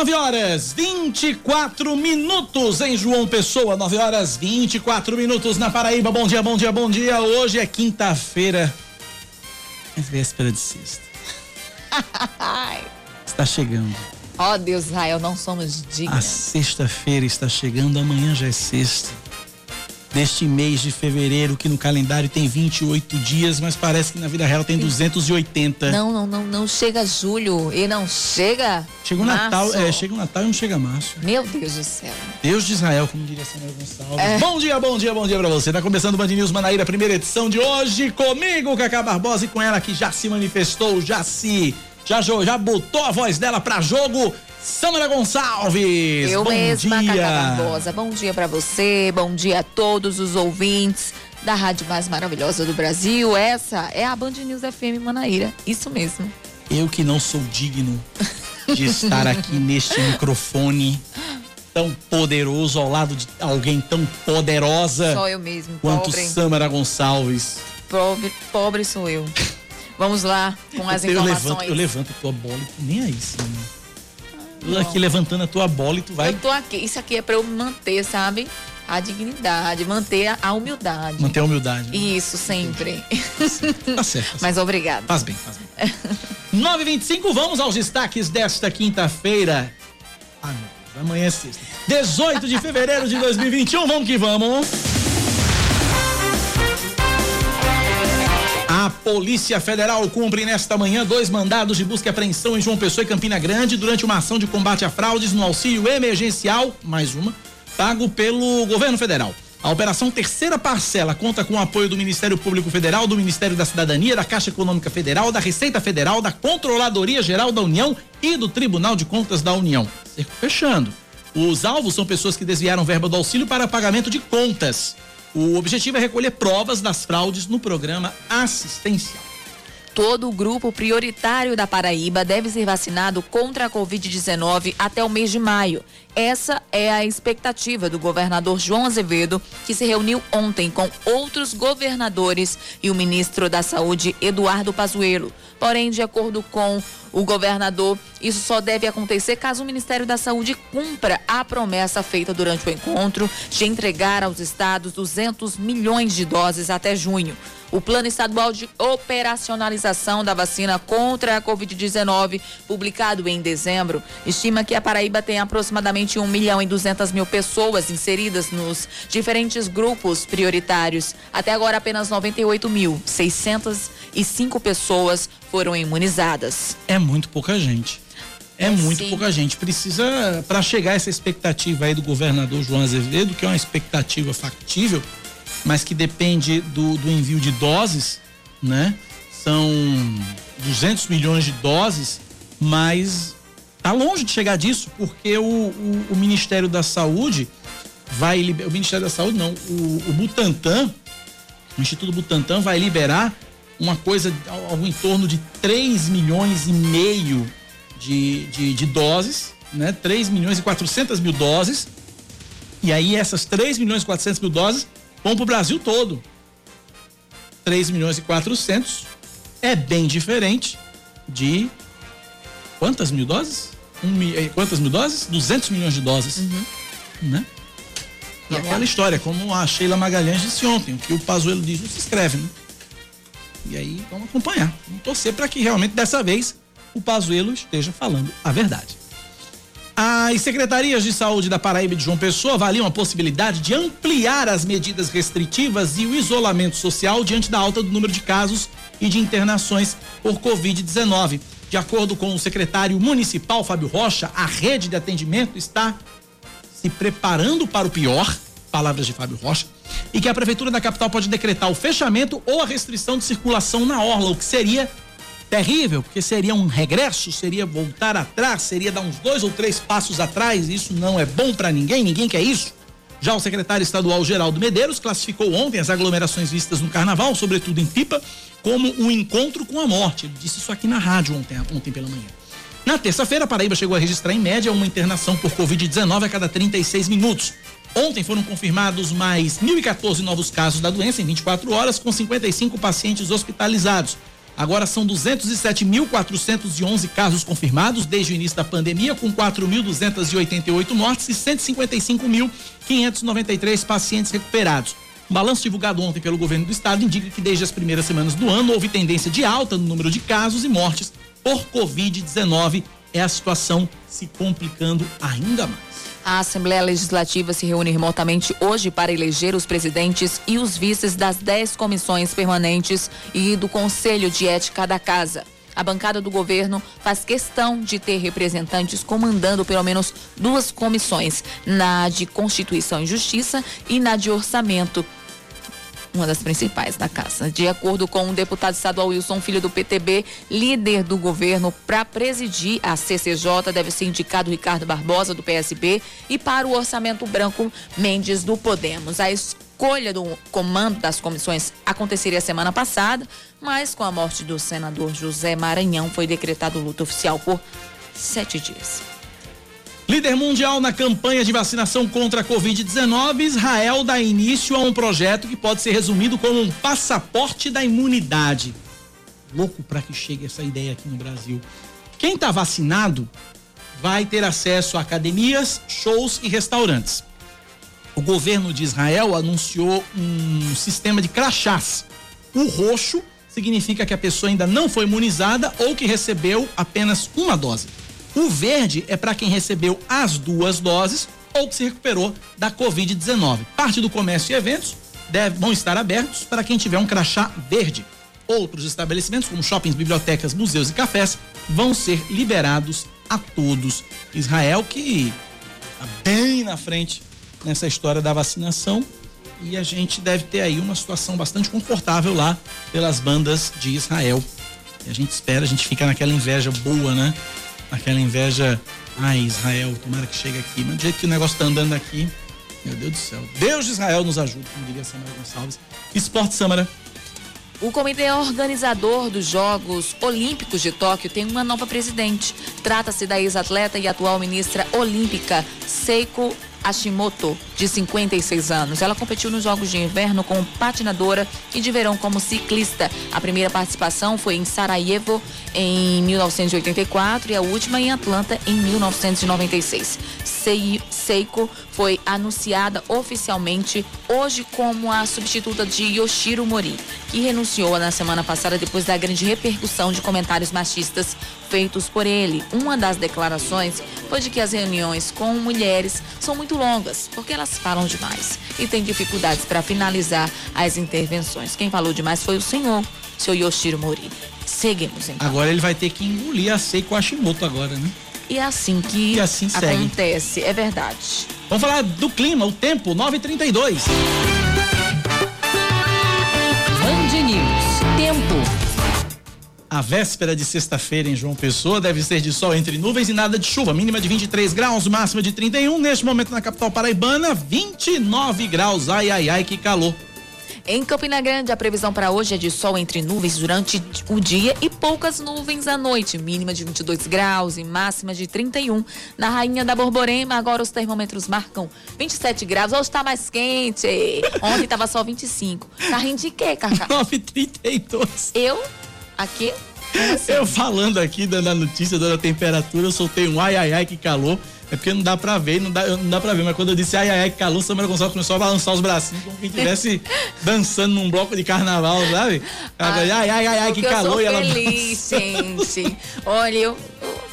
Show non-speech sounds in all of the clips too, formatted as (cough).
9 horas 24 minutos em João Pessoa, 9 horas 24 minutos na Paraíba. Bom dia, bom dia, bom dia. Hoje é quinta-feira, é véspera de sexta. está chegando. Ó oh, Deus, Israel, não somos dignos. A sexta-feira está chegando, amanhã já é sexta deste mês de fevereiro, que no calendário tem 28 dias, mas parece que na vida real tem 280. Não, não, não, não chega julho e não chega. Chega o Natal, é, chega o Natal e não chega março. Meu Deus do céu. Deus de Israel, como diria Samuel Gonçalves. É. Bom dia, bom dia, bom dia pra você. Tá começando o Band News Manaíra, primeira edição de hoje, comigo, Cacá Barbosa, e com ela que já se manifestou, já se. Já, já botou a voz dela pra jogo Samara Gonçalves. Eu bom mesma, dia. Cacá Barbosa. Bom dia para você, bom dia a todos os ouvintes da rádio mais maravilhosa do Brasil. Essa é a Band News FM Manaíra. Isso mesmo. Eu que não sou digno de estar aqui (laughs) neste microfone tão poderoso ao lado de alguém tão poderosa. Só eu mesmo. Quanto pobre. Samara Gonçalves. Pobre, pobre sou eu. Vamos lá com as eu informações. Levanto, eu levanto tua bola e tu nem aí, sim. Eu aqui levantando a tua bola e tu vai. Eu tô aqui. Isso aqui é para eu manter, sabe? A dignidade, manter a humildade. Manter a humildade. Né? Isso, sempre. Tá certo. Tá certo. (laughs) Mas obrigado. Faz bem, faz bem. 9h25, vamos aos destaques desta quinta-feira. Ah, Deus, amanhã é sexta. 18 de fevereiro de 2021, vamos que vamos. A Polícia Federal cumpre nesta manhã dois mandados de busca e apreensão em João Pessoa e Campina Grande durante uma ação de combate a fraudes no auxílio emergencial, mais uma, pago pelo governo federal. A operação Terceira Parcela conta com o apoio do Ministério Público Federal, do Ministério da Cidadania, da Caixa Econômica Federal, da Receita Federal, da Controladoria Geral da União e do Tribunal de Contas da União. Fechando. Os alvos são pessoas que desviaram verba do auxílio para pagamento de contas. O objetivo é recolher provas das fraudes no programa assistencial. Todo o grupo prioritário da Paraíba deve ser vacinado contra a Covid-19 até o mês de maio. Essa é a expectativa do governador João Azevedo, que se reuniu ontem com outros governadores e o ministro da Saúde, Eduardo Pazuello. Porém, de acordo com o governador, isso só deve acontecer caso o Ministério da Saúde cumpra a promessa feita durante o encontro de entregar aos estados 200 milhões de doses até junho. O Plano Estadual de Operacionalização da Vacina contra a Covid-19, publicado em dezembro, estima que a Paraíba tem aproximadamente 1 milhão e 200 mil pessoas inseridas nos diferentes grupos prioritários. Até agora, apenas 98.605 pessoas foram imunizadas. É muito pouca gente. É, é muito sim. pouca gente. Precisa, para chegar a essa expectativa aí do governador João Azevedo, que é uma expectativa factível, mas que depende do, do envio de doses, né? São 200 milhões de doses, mas tá longe de chegar disso, porque o, o, o Ministério da Saúde vai o Ministério da Saúde não, o, o Butantan, o Instituto Butantan vai liberar uma coisa algo em torno de 3 milhões e meio de, de, de doses, né? 3 milhões e 400 mil doses. E aí essas 3 milhões e 400 mil doses vão para o Brasil todo. 3 milhões e 400 é bem diferente de quantas mil doses? Um, eh, quantas mil doses? 200 milhões de doses. Uhum. Né? E aquela história, como a Sheila Magalhães disse ontem, o que o Pazuello diz não se escreve, né? E aí vamos acompanhar, vamos torcer para que realmente dessa vez o Pazuello esteja falando a verdade. As secretarias de saúde da Paraíba e de João Pessoa avaliam a possibilidade de ampliar as medidas restritivas e o isolamento social diante da alta do número de casos e de internações por Covid-19. De acordo com o secretário municipal Fábio Rocha, a rede de atendimento está se preparando para o pior, palavras de Fábio Rocha, e que a prefeitura da capital pode decretar o fechamento ou a restrição de circulação na orla, o que seria terrível, porque seria um regresso, seria voltar atrás, seria dar uns dois ou três passos atrás, isso não é bom para ninguém, ninguém quer isso. Já o secretário estadual Geraldo Medeiros classificou ontem as aglomerações vistas no carnaval, sobretudo em Pipa, como um encontro com a morte. Ele disse isso aqui na rádio ontem, ontem pela manhã. Na terça-feira, a Paraíba chegou a registrar em média uma internação por Covid-19 a cada 36 minutos. Ontem foram confirmados mais 1.014 novos casos da doença em 24 horas, com 55 pacientes hospitalizados. Agora são 207.411 casos confirmados desde o início da pandemia, com 4.288 mortes e 155.593 pacientes recuperados. O balanço divulgado ontem pelo governo do estado indica que desde as primeiras semanas do ano houve tendência de alta no número de casos e mortes por Covid-19. É a situação se complicando ainda mais. A Assembleia Legislativa se reúne remotamente hoje para eleger os presidentes e os vices das dez comissões permanentes e do Conselho de Ética da Casa. A bancada do governo faz questão de ter representantes comandando pelo menos duas comissões, na de Constituição e Justiça e na de Orçamento uma das principais da casa. De acordo com o deputado estadual Wilson Filho do PTB, líder do governo, para presidir a CCJ deve ser indicado Ricardo Barbosa do PSB e para o orçamento branco Mendes do Podemos. A escolha do comando das comissões aconteceria semana passada, mas com a morte do senador José Maranhão foi decretado luto oficial por sete dias. Líder mundial na campanha de vacinação contra a Covid-19, Israel dá início a um projeto que pode ser resumido como um passaporte da imunidade. Louco para que chegue essa ideia aqui no Brasil. Quem está vacinado vai ter acesso a academias, shows e restaurantes. O governo de Israel anunciou um sistema de crachás. O roxo significa que a pessoa ainda não foi imunizada ou que recebeu apenas uma dose. O verde é para quem recebeu as duas doses ou que se recuperou da Covid-19. Parte do comércio e eventos deve, vão estar abertos para quem tiver um crachá verde. Outros estabelecimentos, como shoppings, bibliotecas, museus e cafés, vão ser liberados a todos. Israel, que está bem na frente nessa história da vacinação, e a gente deve ter aí uma situação bastante confortável lá pelas bandas de Israel. E a gente espera, a gente fica naquela inveja boa, né? Aquela inveja. Ai, Israel, tomara que chegue aqui. Mas do jeito que o negócio tá andando aqui, meu Deus do céu. Deus de Israel nos ajude, como diria Samara Gonçalves. Esporte, Samara. O comitê organizador dos Jogos Olímpicos de Tóquio tem uma nova presidente. Trata-se da ex-atleta e atual ministra olímpica Seiko Hashimoto, de 56 anos. Ela competiu nos Jogos de Inverno como patinadora e de verão como ciclista. A primeira participação foi em Sarajevo em 1984 e a última em Atlanta em 1996. Seiko foi anunciada oficialmente hoje como a substituta de Yoshiro Mori, que renunciou na semana passada depois da grande repercussão de comentários machistas feitos por ele. Uma das declarações foi de que as reuniões com mulheres são muito longas, porque elas falam demais e têm dificuldades para finalizar as intervenções. Quem falou demais foi o senhor, seu Yoshiro Mori. Seguimos então. Agora ele vai ter que engolir a Seiko Hashimoto agora, né? E é assim que e assim acontece, segue. é verdade. Vamos falar do clima, o tempo, 9h32. A véspera de sexta-feira em João Pessoa deve ser de sol entre nuvens e nada de chuva. Mínima de 23 graus, máxima de 31. Neste momento na capital paraibana, 29 graus. Ai, ai, ai, que calor. Em Campina Grande, a previsão para hoje é de sol entre nuvens durante o dia e poucas nuvens à noite. Mínima de 22 graus e máxima de 31. Na Rainha da Borborema, agora os termômetros marcam 27 graus. Hoje está mais quente. Ontem estava só 25. Tá rindo de quê, Cacá? (laughs) 9h32. Eu Aqui? Eu falando aqui, dando a notícia, dando a temperatura, eu soltei um ai ai ai que calor. É porque não dá pra ver, não dá, não dá pra ver. Mas quando eu disse ai ai ai que calor, Samara Gonçalves começou a balançar os bracinhos como quem estivesse (laughs) dançando num bloco de carnaval, sabe? Ai ai ai ai, ai que calor. Eu sou feliz, gente. Olha, eu,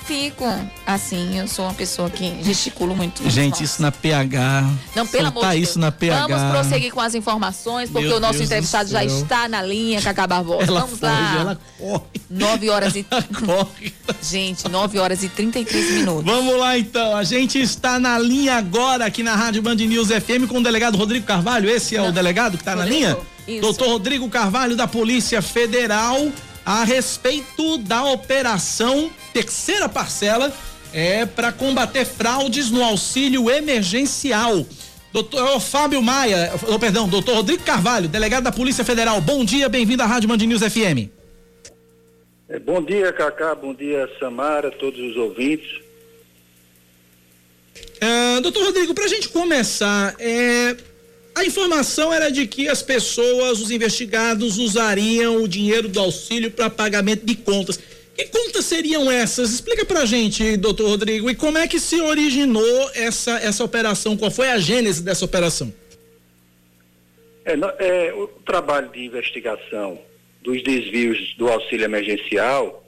fico assim, eu sou uma pessoa que gesticulo muito. Gente, isso na PH. Não, pelo amor de Deus. isso na PH. Vamos prosseguir com as informações, porque Meu o nosso Deus entrevistado já está na linha, Cacá Barbosa. Ela Vamos foge, lá. Ela corre. 9 horas e. (laughs) corre. Gente, 9 horas e 33 minutos. Vamos lá então. A gente está na linha agora aqui na Rádio Band News FM com o delegado Rodrigo Carvalho. Esse é Não. o delegado que está na linha? Isso. Doutor Rodrigo Carvalho, da Polícia Federal a respeito da operação terceira parcela é para combater fraudes no auxílio emergencial. Doutor Fábio Maia, oh, perdão, doutor Rodrigo Carvalho, delegado da Polícia Federal. Bom dia, bem-vindo à Rádio Band News FM. É, bom dia, Cacá, bom dia, Samara, todos os ouvintes. É, doutor Rodrigo, para a gente começar, é, a informação era de que as pessoas, os investigados, usariam o dinheiro do auxílio para pagamento de contas. Que contas seriam essas? Explica pra gente, doutor Rodrigo, e como é que se originou essa, essa operação? Qual foi a gênese dessa operação? É, é, o trabalho de investigação dos desvios do auxílio emergencial,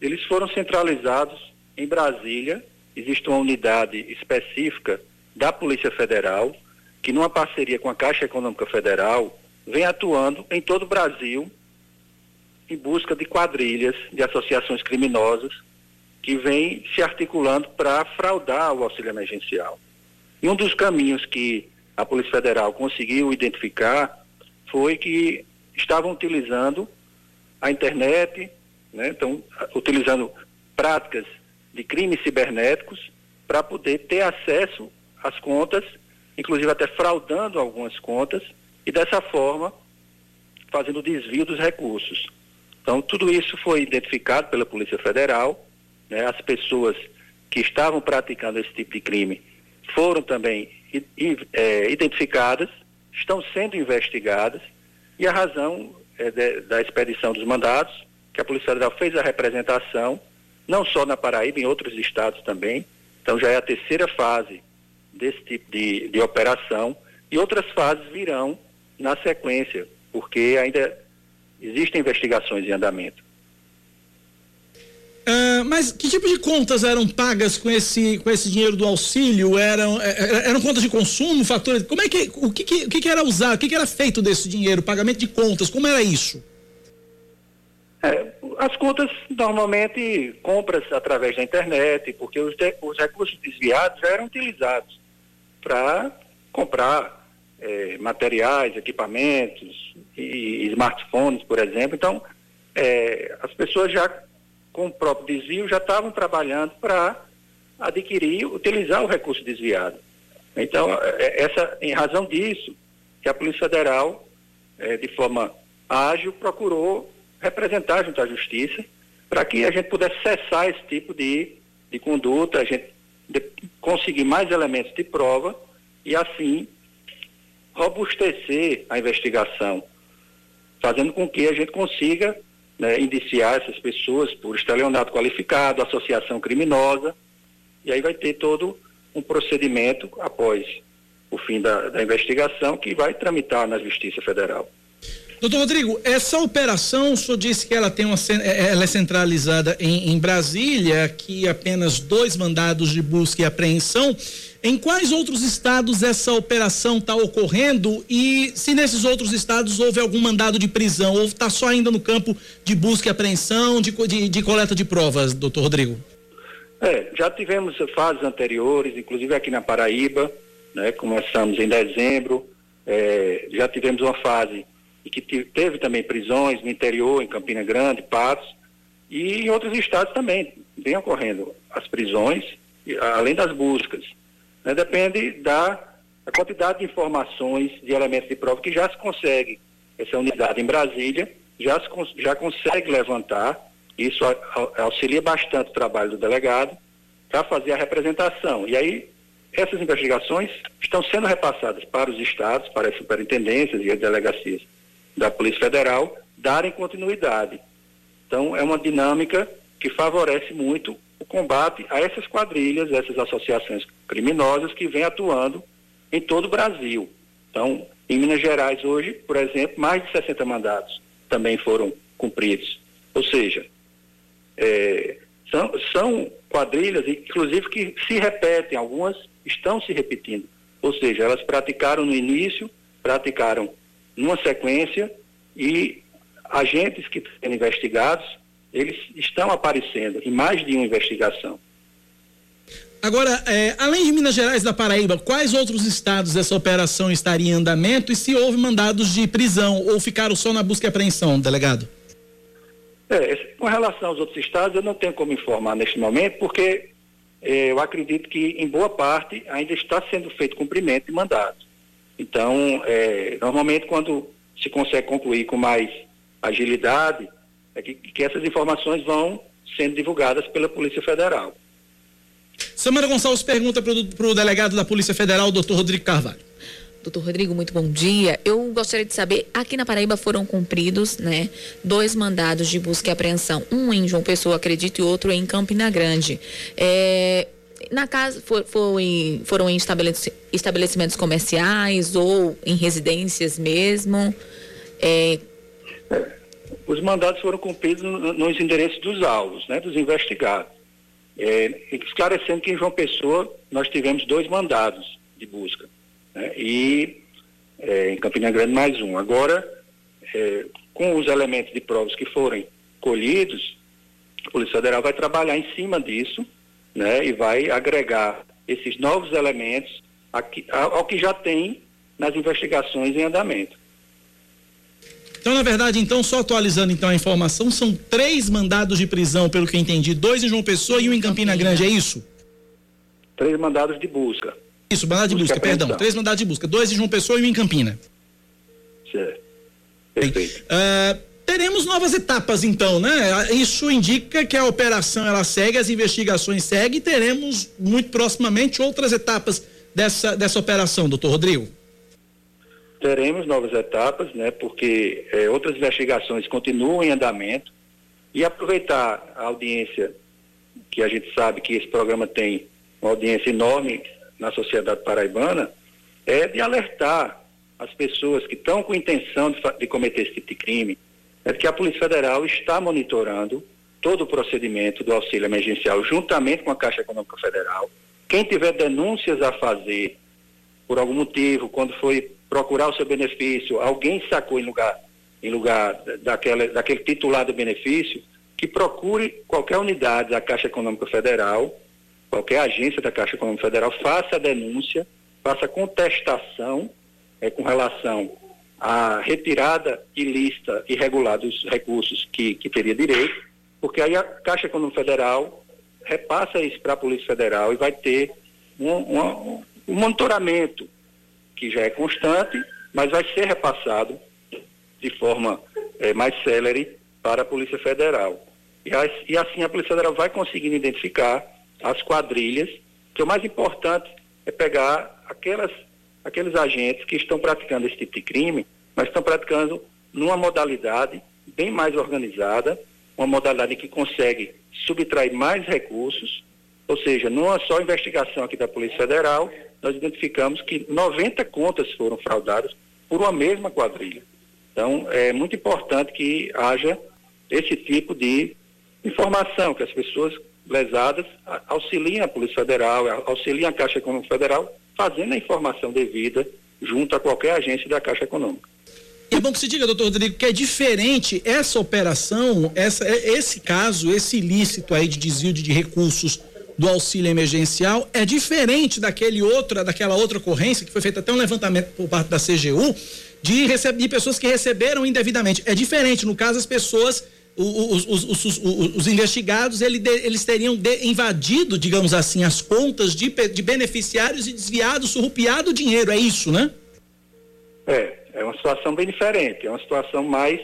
eles foram centralizados em Brasília. Existe uma unidade específica da Polícia Federal, que numa parceria com a Caixa Econômica Federal, vem atuando em todo o Brasil em busca de quadrilhas, de associações criminosas que vêm se articulando para fraudar o auxílio emergencial. E um dos caminhos que a Polícia Federal conseguiu identificar foi que estavam utilizando a internet, né, então, utilizando práticas de crimes cibernéticos para poder ter acesso às contas, inclusive até fraudando algumas contas, e dessa forma fazendo desvio dos recursos. Então, tudo isso foi identificado pela Polícia Federal, né? as pessoas que estavam praticando esse tipo de crime foram também é, identificadas, estão sendo investigadas, e a razão é, de, da expedição dos mandados, que a Polícia Federal fez a representação, não só na Paraíba, em outros estados também, então já é a terceira fase desse tipo de, de operação, e outras fases virão na sequência, porque ainda Existem investigações em andamento. Uh, mas que tipo de contas eram pagas com esse, com esse dinheiro do auxílio? Eram, é, é, eram contas de consumo, fatores? Como é que, o que, que, o que, era usado? O que, que era feito desse dinheiro? Pagamento de contas? Como era isso? É, as contas normalmente compras através da internet, porque os, de, os recursos desviados eram utilizados para comprar é, materiais, equipamentos e smartphones, por exemplo. Então, é, as pessoas já, com o próprio desvio, já estavam trabalhando para adquirir, utilizar o recurso desviado. Então, é, essa, em razão disso, que a Polícia Federal, é, de forma ágil, procurou representar junto à Justiça para que a gente pudesse cessar esse tipo de, de conduta, a gente de, conseguir mais elementos de prova e, assim, robustecer a investigação, fazendo com que a gente consiga né, indiciar essas pessoas por estelionato qualificado, associação criminosa, e aí vai ter todo um procedimento após o fim da, da investigação que vai tramitar na Justiça Federal. Doutor Rodrigo, essa operação, o senhor disse que ela tem uma é, ela é centralizada em, em Brasília, que apenas dois mandados de busca e apreensão. Em quais outros estados essa operação está ocorrendo e se nesses outros estados houve algum mandado de prisão ou está só ainda no campo de busca e apreensão, de, de, de coleta de provas, doutor Rodrigo? É, já tivemos fases anteriores, inclusive aqui na Paraíba, né, começamos em dezembro, é, já tivemos uma fase e que teve também prisões no interior, em Campina Grande, Patos, e em outros estados também vem ocorrendo as prisões, além das buscas. Né? Depende da, da, quantidade de informações, de elementos de prova que já se consegue. Essa unidade em Brasília já, se, já consegue levantar, isso auxilia bastante o trabalho do delegado para fazer a representação. E aí, essas investigações estão sendo repassadas para os estados, para as superintendências e as delegacias da Polícia Federal darem continuidade. Então, é uma dinâmica que favorece muito o combate a essas quadrilhas, essas associações criminosas que vêm atuando em todo o Brasil. Então, em Minas Gerais hoje, por exemplo, mais de 60 mandados também foram cumpridos. Ou seja, é, são, são quadrilhas, inclusive, que se repetem, algumas estão se repetindo. Ou seja, elas praticaram no início, praticaram numa sequência e agentes que são investigados, eles estão aparecendo em mais de uma investigação. Agora, é, além de Minas Gerais e da Paraíba, quais outros estados essa operação estaria em andamento e se houve mandados de prisão ou ficaram só na busca e apreensão, delegado? É, com relação aos outros estados, eu não tenho como informar neste momento, porque é, eu acredito que, em boa parte, ainda está sendo feito cumprimento de mandados. Então, é, normalmente quando se consegue concluir com mais agilidade, é que, que essas informações vão sendo divulgadas pela Polícia Federal. Samara Gonçalves pergunta para o delegado da Polícia Federal, doutor Rodrigo Carvalho. Doutor Rodrigo, muito bom dia. Eu gostaria de saber, aqui na Paraíba foram cumpridos, né, dois mandados de busca e apreensão, um em João Pessoa, acredito, e outro em Campina Grande. É, na casa for, foi, foram em estabelecimentos comerciais ou em residências mesmo? É... É, os mandados foram cumpridos nos endereços dos alvos, né, dos investigados. É, esclarecendo que em João Pessoa nós tivemos dois mandados de busca né? e é, em Campina Grande mais um. Agora, é, com os elementos de provas que forem colhidos, a Polícia Federal vai trabalhar em cima disso né? e vai agregar esses novos elementos aqui, ao que já tem nas investigações em andamento. Então, na verdade, então, só atualizando então a informação, são três mandados de prisão, pelo que eu entendi, dois em João Pessoa e um em Campina Grande, é isso? Três mandados de busca. Isso, mandado de busca, busca perdão. Três mandados de busca. Dois em João Pessoa e um em Campina. Certo. Perfeito. Uh, teremos novas etapas, então, né? Isso indica que a operação ela segue, as investigações seguem e teremos muito proximamente outras etapas dessa, dessa operação, doutor Rodrigo. Teremos novas etapas, né? Porque é, outras investigações continuam em andamento e aproveitar a audiência que a gente sabe que esse programa tem uma audiência enorme na sociedade paraibana é de alertar as pessoas que estão com intenção de, de cometer esse tipo de crime, é que a Polícia Federal está monitorando todo o procedimento do auxílio emergencial juntamente com a Caixa Econômica Federal. Quem tiver denúncias a fazer por algum motivo, quando foi procurar o seu benefício, alguém sacou em lugar em lugar daquela, daquele titular do benefício, que procure qualquer unidade da Caixa Econômica Federal qualquer agência da Caixa Econômica Federal faça a denúncia, faça contestação é, com relação à retirada ilícita, irregular dos recursos que, que teria direito, porque aí a Caixa Econômica Federal repassa isso para a Polícia Federal e vai ter um, um, um monitoramento que já é constante, mas vai ser repassado de forma é, mais célere para a Polícia Federal. E, e assim a Polícia Federal vai conseguindo identificar as quadrilhas, que o mais importante é pegar aquelas, aqueles agentes que estão praticando esse tipo de crime, mas estão praticando numa modalidade bem mais organizada, uma modalidade que consegue subtrair mais recursos, ou seja, numa só investigação aqui da Polícia Federal, nós identificamos que 90 contas foram fraudadas por uma mesma quadrilha. Então, é muito importante que haja esse tipo de informação, que as pessoas lesadas auxiliem a Polícia Federal, auxiliem a Caixa Econômica Federal, fazendo a informação devida junto a qualquer agência da Caixa Econômica. É bom que se diga, doutor Rodrigo, que é diferente essa operação, essa, é, esse caso, esse ilícito aí de desvio de recursos do auxílio emergencial é diferente daquele outra, daquela outra ocorrência que foi feita até um levantamento por parte da CGU de, de pessoas que receberam indevidamente. É diferente, no caso, as pessoas os, os, os, os, investigados ele, eles teriam de, invadido, digamos assim, as contas de, de beneficiários e desviado, surrupiado o dinheiro, é isso, né? É, é uma situação bem diferente, é uma situação mais,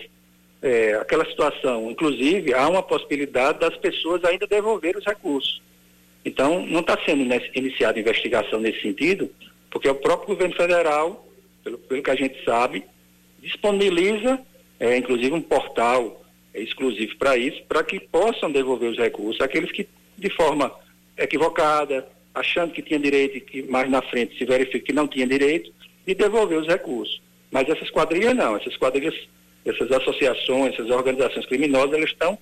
é, aquela situação, inclusive, há uma possibilidade das pessoas ainda devolver os recursos. Então, não está sendo iniciada investigação nesse sentido, porque o próprio governo federal, pelo, pelo que a gente sabe, disponibiliza, é, inclusive, um portal exclusivo para isso, para que possam devolver os recursos aqueles que, de forma equivocada, achando que tinha direito e que mais na frente se verifica que não tinha direito, de devolver os recursos. Mas essas quadrilhas não, essas quadrilhas, essas associações, essas organizações criminosas, elas estão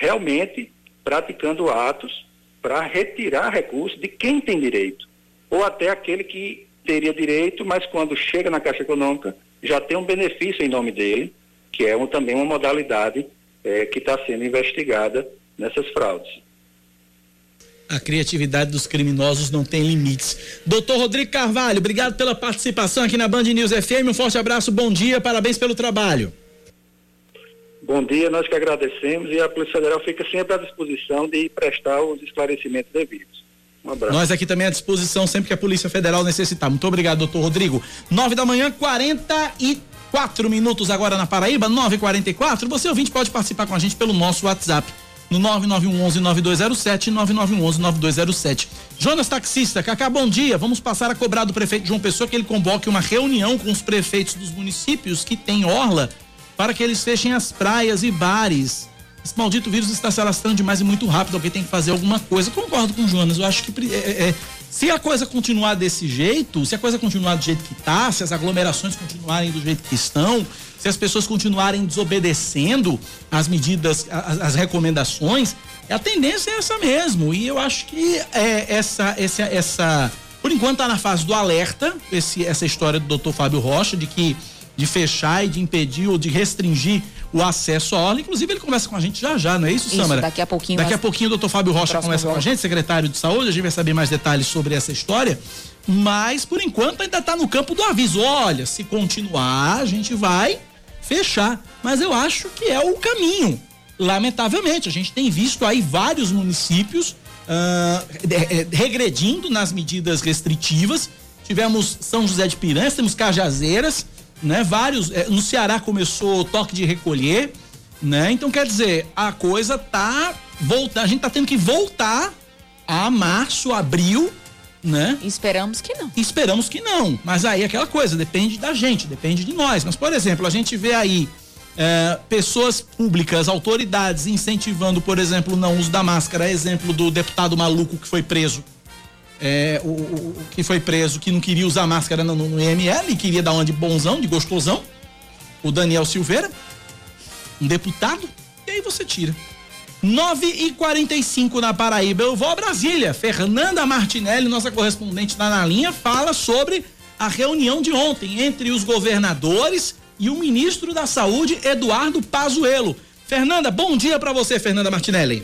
realmente praticando atos para retirar recursos de quem tem direito, ou até aquele que teria direito, mas quando chega na Caixa Econômica já tem um benefício em nome dele, que é um, também uma modalidade é, que está sendo investigada nessas fraudes. A criatividade dos criminosos não tem limites. Doutor Rodrigo Carvalho, obrigado pela participação aqui na Band News FM. Um forte abraço, bom dia, parabéns pelo trabalho. Bom dia, nós que agradecemos e a Polícia Federal fica sempre à disposição de prestar os esclarecimentos devidos. Um abraço. Nós aqui também à disposição sempre que a Polícia Federal necessitar. Muito obrigado, doutor Rodrigo. Nove da manhã, quarenta e quatro minutos agora na Paraíba, 9h44. Você ouvinte pode participar com a gente pelo nosso WhatsApp. no 9911-9207 e 9911-9207. Jonas Taxista, Cacá, bom dia. Vamos passar a cobrar do prefeito João Pessoa que ele convoque uma reunião com os prefeitos dos municípios que têm orla para que eles fechem as praias e bares. Esse maldito vírus está se alastrando demais e muito rápido. Alguém tem que fazer alguma coisa. Concordo com o Jonas. Eu acho que é, é, se a coisa continuar desse jeito, se a coisa continuar do jeito que está, se as aglomerações continuarem do jeito que estão, se as pessoas continuarem desobedecendo as medidas, as, as recomendações, a tendência é essa mesmo. E eu acho que é, essa, essa, essa, por enquanto está na fase do alerta, esse, essa história do doutor Fábio Rocha, de que de fechar e de impedir ou de restringir o acesso à orla. Inclusive, ele conversa com a gente já já, não é isso, isso Samara? Daqui a pouquinho. Daqui a pouquinho o doutor Fábio Rocha conversa com a gente, secretário de saúde, a gente vai saber mais detalhes sobre essa história. Mas, por enquanto, ainda está no campo do aviso. Olha, se continuar, a gente vai fechar. Mas eu acho que é o caminho. Lamentavelmente, a gente tem visto aí vários municípios uh, regredindo nas medidas restritivas. Tivemos São José de Piranhas, temos Cajazeiras, né? Vários. É, no Ceará começou o toque de recolher, né? Então quer dizer, a coisa tá voltando, a gente tá tendo que voltar a março, abril, né? Esperamos que não. Esperamos que não. Mas aí aquela coisa, depende da gente, depende de nós. Mas, por exemplo, a gente vê aí é, pessoas públicas, autoridades incentivando, por exemplo, não uso da máscara, exemplo do deputado maluco que foi preso é, o, o, que foi preso, que não queria usar máscara no, no IML, queria dar uma de bonzão, de gostosão, o Daniel Silveira, um deputado, e aí você tira. 9 e 45 na Paraíba. Eu vou a Brasília. Fernanda Martinelli, nossa correspondente tá na linha, fala sobre a reunião de ontem entre os governadores e o ministro da Saúde, Eduardo Pazuello. Fernanda, bom dia para você, Fernanda Martinelli.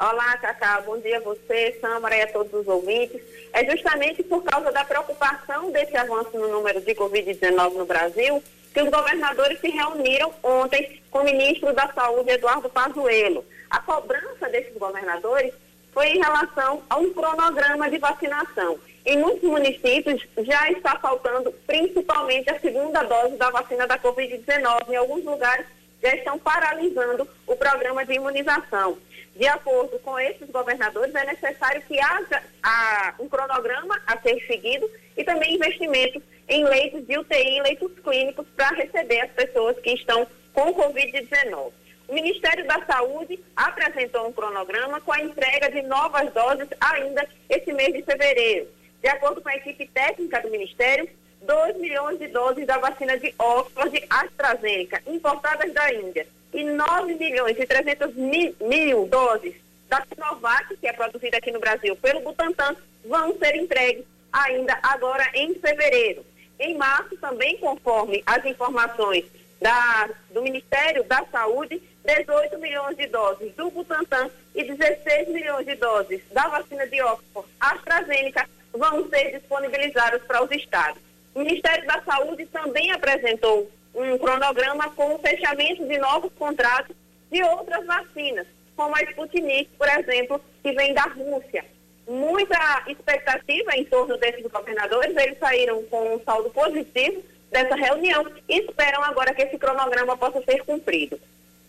Olá, Cacá. Bom dia a você, Samara e a todos os ouvintes. É justamente por causa da preocupação desse avanço no número de Covid-19 no Brasil que os governadores se reuniram ontem com o ministro da Saúde, Eduardo Pazuello. A cobrança desses governadores foi em relação a um cronograma de vacinação. Em muitos municípios já está faltando principalmente a segunda dose da vacina da Covid-19. Em alguns lugares já estão paralisando o programa de imunização. De acordo com esses governadores, é necessário que haja a, um cronograma a ser seguido e também investimentos em leitos de UTI, leitos clínicos, para receber as pessoas que estão com Covid-19. O Ministério da Saúde apresentou um cronograma com a entrega de novas doses ainda esse mês de fevereiro. De acordo com a equipe técnica do Ministério, 2 milhões de doses da vacina de Oxford AstraZeneca, importadas da Índia, e 9 milhões e 300 mil, mil doses da Sinovac, que é produzida aqui no Brasil pelo Butantan, vão ser entregues ainda agora em fevereiro. Em março, também conforme as informações da, do Ministério da Saúde, 18 milhões de doses do Butantan e 16 milhões de doses da vacina de Oxford AstraZeneca vão ser disponibilizadas para os estados. O Ministério da Saúde também apresentou um cronograma com o fechamento de novos contratos de outras vacinas, como a Sputnik, por exemplo, que vem da Rússia. Muita expectativa em torno desses governadores, eles saíram com um saldo positivo dessa reunião e esperam agora que esse cronograma possa ser cumprido.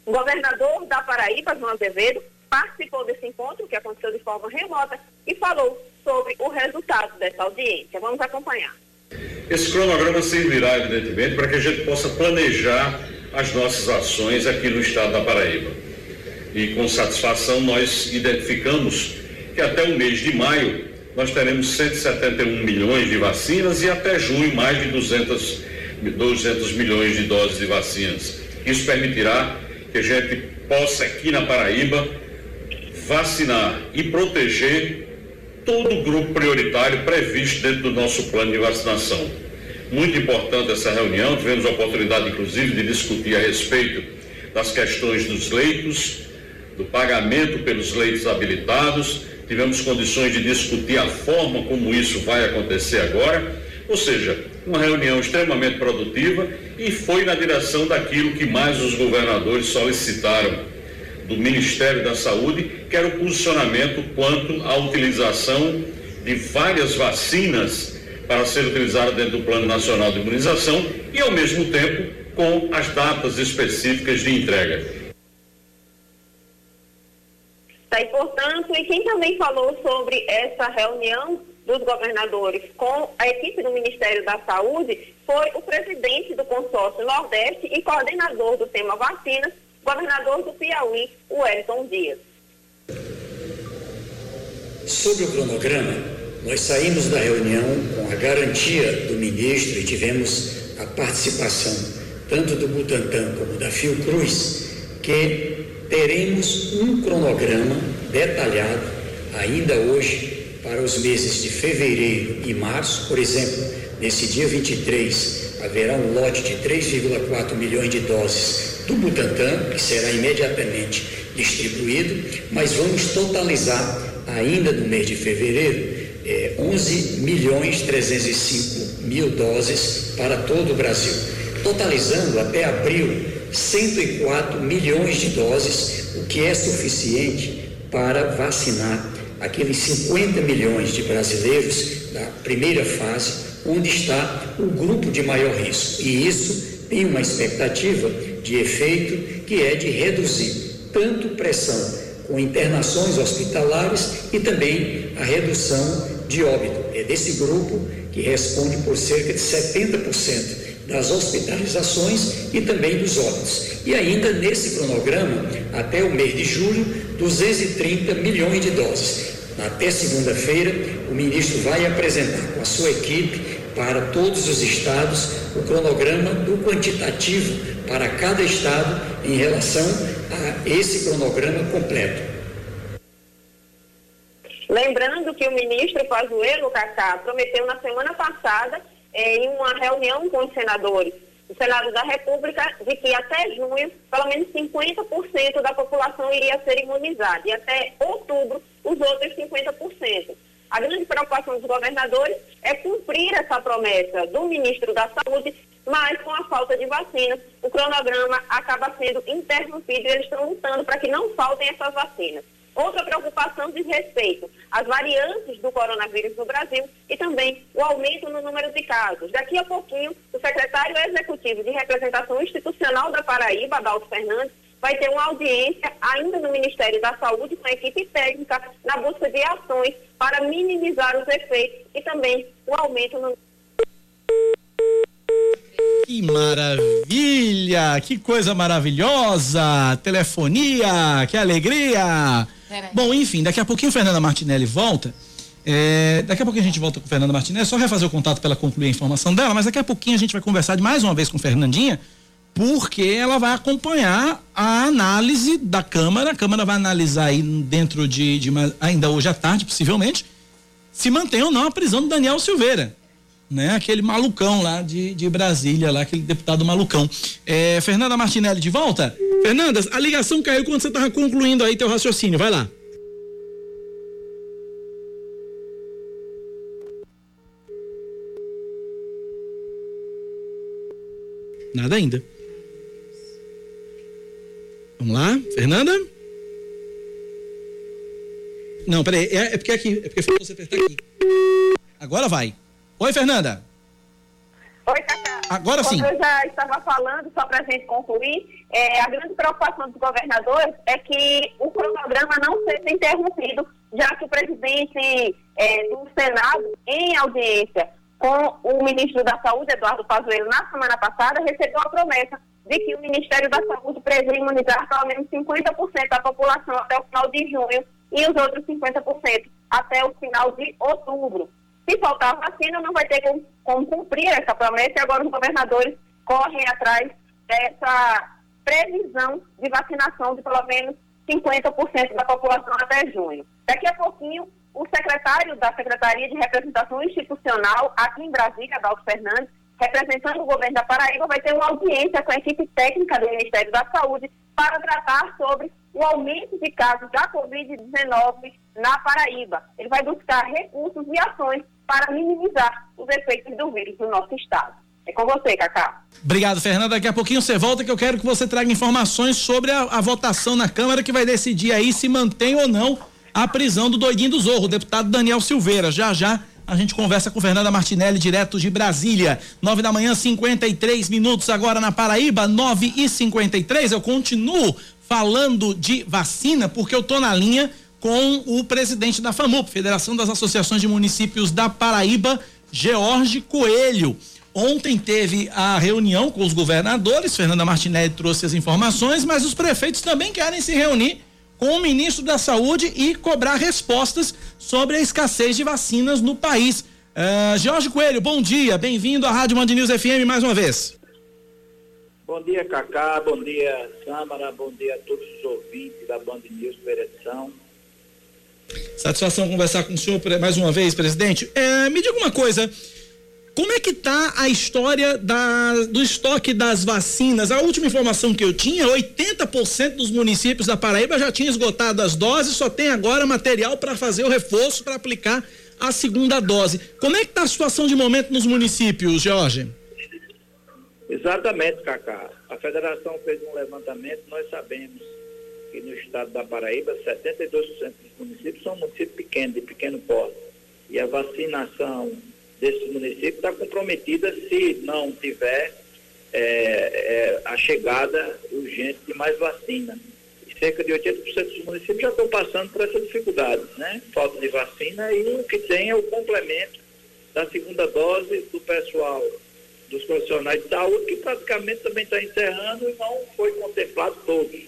O governador da Paraíba, João Azevedo, participou desse encontro, que aconteceu de forma remota, e falou sobre o resultado dessa audiência. Vamos acompanhar. Esse cronograma servirá, evidentemente, para que a gente possa planejar as nossas ações aqui no estado da Paraíba. E com satisfação nós identificamos que até o mês de maio nós teremos 171 milhões de vacinas e até junho mais de 200, 200 milhões de doses de vacinas. Isso permitirá que a gente possa aqui na Paraíba vacinar e proteger todo o grupo prioritário previsto dentro do nosso plano de vacinação. Muito importante essa reunião, tivemos a oportunidade, inclusive, de discutir a respeito das questões dos leitos, do pagamento pelos leitos habilitados, tivemos condições de discutir a forma como isso vai acontecer agora, ou seja, uma reunião extremamente produtiva e foi na direção daquilo que mais os governadores solicitaram do Ministério da Saúde, que era o posicionamento quanto à utilização de várias vacinas para ser utilizada dentro do Plano Nacional de Imunização e, ao mesmo tempo, com as datas específicas de entrega. Tá, e, portanto, e quem também falou sobre essa reunião dos governadores com a equipe do Ministério da Saúde foi o presidente do consórcio Nordeste e coordenador do tema vacinas, governador do Piauí, Wellington Dias. Sobre o cronograma, nós saímos da reunião com a garantia do ministro e tivemos a participação tanto do Butantan como da Fiocruz, que teremos um cronograma detalhado ainda hoje para os meses de fevereiro e março. Por exemplo, nesse dia 23 haverá um lote de 3,4 milhões de doses do Butantan, que será imediatamente distribuído, mas vamos totalizar ainda no mês de fevereiro, é, 11 milhões 305 mil doses para todo o Brasil, totalizando até abril 104 milhões de doses, o que é suficiente para vacinar aqueles 50 milhões de brasileiros da primeira fase, onde está o grupo de maior risco. E isso tem uma expectativa de efeito que é de reduzir tanto pressão com internações hospitalares e também a redução de óbito. É desse grupo que responde por cerca de 70% das hospitalizações e também dos óbitos. E ainda nesse cronograma, até o mês de julho, 230 milhões de doses. Até segunda-feira, o ministro vai apresentar com a sua equipe para todos os estados o cronograma do quantitativo para cada estado em relação a esse cronograma completo. Lembrando que o ministro Pazuello, Cacá, prometeu na semana passada, eh, em uma reunião com os senadores do Senado da República, de que até junho, pelo menos 50% da população iria ser imunizada, e até outubro, os outros 50%. A grande preocupação dos governadores é cumprir essa promessa do ministro da Saúde, mas com a falta de vacinas, o cronograma acaba sendo interrompido e eles estão lutando para que não faltem essas vacinas. Outra preocupação diz respeito às variantes do coronavírus no Brasil e também o aumento no número de casos. Daqui a pouquinho, o secretário executivo de representação institucional da Paraíba, Adalto Fernandes, vai ter uma audiência ainda no Ministério da Saúde com a equipe técnica na busca de ações para minimizar os efeitos e também o aumento no que maravilha! Que coisa maravilhosa! Telefonia, que alegria! Bom, enfim, daqui a pouquinho Fernanda Martinelli volta. É, daqui a pouquinho a gente volta com Fernanda Martinelli, só refazer o contato para ela concluir a informação dela, mas daqui a pouquinho a gente vai conversar de mais uma vez com Fernandinha porque ela vai acompanhar a análise da Câmara. A Câmara vai analisar aí dentro de, de ainda hoje à tarde, possivelmente, se mantém ou não a prisão do Daniel Silveira. Né, aquele malucão lá de, de Brasília, lá, aquele deputado malucão. É, Fernanda Martinelli de volta? Fernanda, a ligação caiu quando você estava concluindo aí teu raciocínio. Vai lá. Nada ainda. Vamos lá, Fernanda? Não, peraí, é, é porque aqui, é porque você apertar aqui. Agora vai. Oi, Fernanda. Oi, Cacá. Agora sim. Como eu já estava falando, só para a gente concluir, é, a grande preocupação dos governadores é que o cronograma não seja interrompido, já que o presidente é, do Senado, em audiência com o ministro da Saúde, Eduardo Pazuello, na semana passada, recebeu a promessa de que o Ministério da Saúde prevê imunizar pelo menos 50% da população até o final de junho e os outros 50% até o final de outubro. Se faltar vacina, não vai ter como, como cumprir essa promessa e agora os governadores correm atrás dessa previsão de vacinação de pelo menos 50% da população até junho. Daqui a pouquinho, o secretário da Secretaria de Representação Institucional, aqui em Brasília, Adalto Fernandes, representando o governo da Paraíba, vai ter uma audiência com a equipe técnica do Ministério da Saúde para tratar sobre o aumento de casos da Covid-19 na Paraíba. Ele vai buscar recursos e ações para minimizar os efeitos do vírus no nosso estado. É com você, Cacá. Obrigado, Fernanda. Daqui a pouquinho você volta que eu quero que você traga informações sobre a, a votação na Câmara que vai decidir aí se mantém ou não a prisão do doidinho do Zorro, o deputado Daniel Silveira. Já já a gente conversa com Fernanda Martinelli, direto de Brasília. Nove da manhã, 53 minutos agora na Paraíba, nove e cinquenta e três. Eu continuo falando de vacina, porque eu tô na linha com o presidente da FAMUP, Federação das Associações de Municípios da Paraíba, George Coelho. Ontem teve a reunião com os governadores, Fernanda Martinelli trouxe as informações, mas os prefeitos também querem se reunir com o ministro da Saúde e cobrar respostas sobre a escassez de vacinas no país. Uh, Jorge Coelho, bom dia, bem-vindo à Rádio Band News FM mais uma vez. Bom dia, Cacá, bom dia, Sâmara, bom dia a todos os ouvintes da Band News Pereção. Satisfação conversar com o senhor mais uma vez, presidente. É, me diga uma coisa, como é que está a história da, do estoque das vacinas? A última informação que eu tinha, 80% dos municípios da Paraíba já tinha esgotado as doses, só tem agora material para fazer o reforço para aplicar a segunda dose. Como é que está a situação de momento nos municípios, Jorge? Exatamente, Cacá. A federação fez um levantamento, nós sabemos que no estado da Paraíba, 72% dos municípios são municípios pequenos, de pequeno porte. E a vacinação desses municípios está comprometida se não tiver é, é, a chegada urgente de mais vacina. E cerca de 80% dos municípios já estão passando por essa dificuldade, né? Falta de vacina e o que tem é o complemento da segunda dose do pessoal, dos profissionais de saúde, que praticamente também está encerrando e não foi contemplado todos.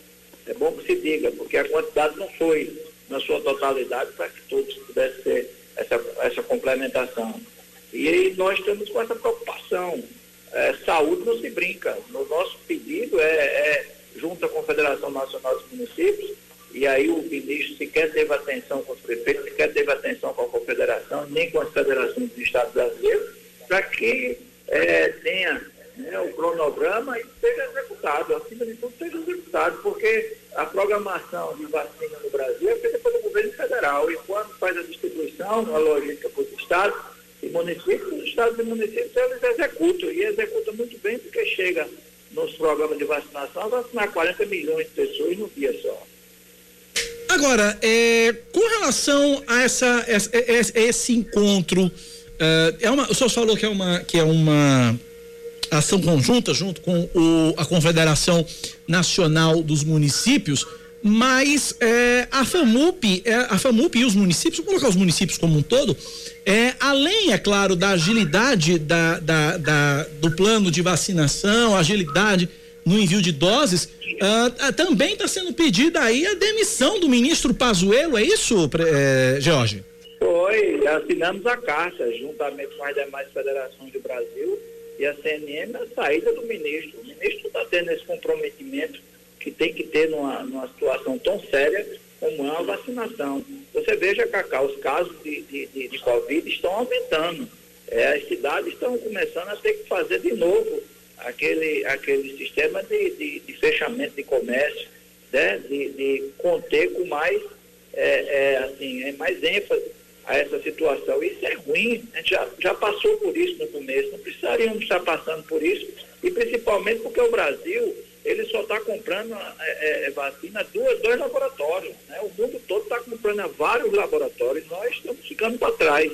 É bom que se diga, porque a quantidade não foi na sua totalidade para que todos pudessem ter essa, essa complementação. E nós estamos com essa preocupação. É, saúde não se brinca. O nosso pedido é, é, junto à Confederação Nacional dos Municípios, e aí o ministro sequer teve atenção com os prefeitos, sequer teve atenção com a Confederação, nem com as federações do Estado brasileiro, para que é, tenha né, o cronograma e seja executado, acima de tudo seja executado, porque a programação de vacina no Brasil é feita pelo governo federal e quando faz a distribuição, a logística para os estados e municípios, os estados e municípios eles executam e executam muito bem porque chega nos programas de vacinação a vacinar 40 milhões de pessoas num dia só. Agora, é, com relação a essa, essa esse encontro, é, é uma, o senhor falou que é uma, que é uma ação conjunta junto com o, a Confederação Nacional dos Municípios, mas é, a FAMUP, é, a FAMUP e os municípios, vou colocar os municípios como um todo, é, além, é claro, da agilidade da, da, da, do plano de vacinação, agilidade no envio de doses, uh, também está sendo pedida aí a demissão do ministro Pazuello, é isso, é, Jorge? Foi, assinamos a carta, juntamente com as demais federações do Brasil, e a CNM a saída do ministro. O ministro está tendo esse comprometimento que tem que ter numa, numa situação tão séria como é a vacinação. Você veja, Cacá, os casos de, de, de, de Covid estão aumentando. É, as cidades estão começando a ter que fazer de novo aquele, aquele sistema de, de, de fechamento de comércio, né? de, de conter com mais, é, é, assim, é mais ênfase a essa situação. Isso é ruim, a gente já, já passou por isso no começo, não precisaríamos estar passando por isso, e principalmente porque o Brasil, ele só está comprando é, é, vacina duas, dois laboratórios. Né? O mundo todo está comprando a vários laboratórios, nós estamos ficando para trás.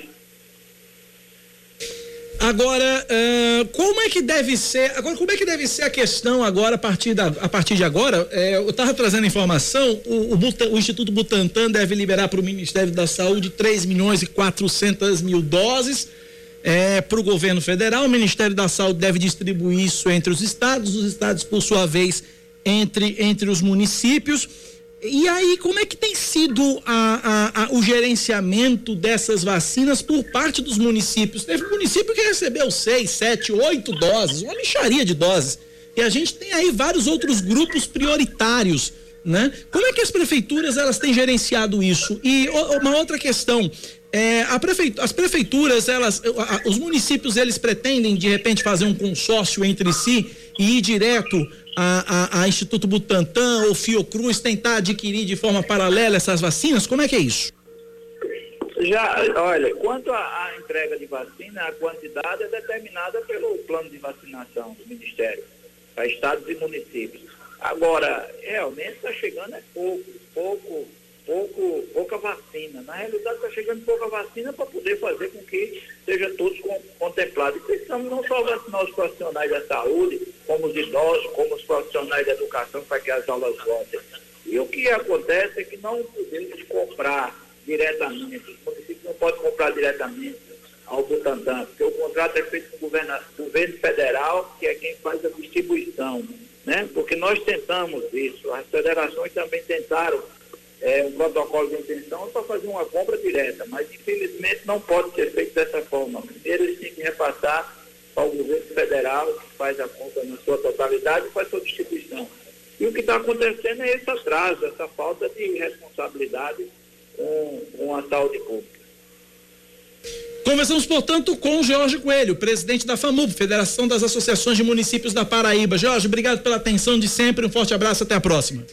Agora, uh, como é que deve ser? Agora, como é que deve ser a questão agora a partir, da, a partir de agora? É, eu estava trazendo informação. O, o, o, Instituto Butantan deve liberar para o Ministério da Saúde 3 milhões e 400 mil doses é, para o governo federal. O Ministério da Saúde deve distribuir isso entre os estados, os estados, por sua vez, entre, entre os municípios. E aí, como é que tem sido a, a, a, o gerenciamento dessas vacinas por parte dos municípios? Teve município que recebeu seis, sete, oito doses, uma lixaria de doses. E a gente tem aí vários outros grupos prioritários, né? Como é que as prefeituras elas têm gerenciado isso? E uma outra questão, é, prefeitura, as prefeituras, elas, os municípios, eles pretendem de repente fazer um consórcio entre si e ir direto a, a, a, Instituto Butantan ou Fiocruz tentar adquirir de forma paralela essas vacinas? Como é que é isso? Já, olha, quanto à entrega de vacina, a quantidade é determinada pelo plano de vacinação do Ministério, para estados e municípios. Agora, realmente está chegando é pouco, pouco pouco, pouca vacina. Na realidade, está chegando pouca vacina para poder fazer com que seja todos contemplados. E precisamos não só vacinar os profissionais da saúde, como os idosos, como os profissionais da educação, para que as aulas voltem. E o que acontece é que não podemos comprar diretamente, os municípios não podem comprar diretamente ao Butantan, porque o contrato é feito com o governo, governo federal, que é quem faz a distribuição, né? Porque nós tentamos isso, as federações também tentaram é, um protocolo de intenção para fazer uma compra direta, mas infelizmente não pode ser feito dessa forma. Primeiro eles têm que repassar para o governo federal, que faz a compra na sua totalidade e faz sua distribuição. E o que está acontecendo é esse atraso, essa falta de responsabilidade com, com a saúde pública. Conversamos, portanto, com Jorge Coelho, presidente da FAMUB, Federação das Associações de Municípios da Paraíba. Jorge, obrigado pela atenção de sempre, um forte abraço, até a próxima.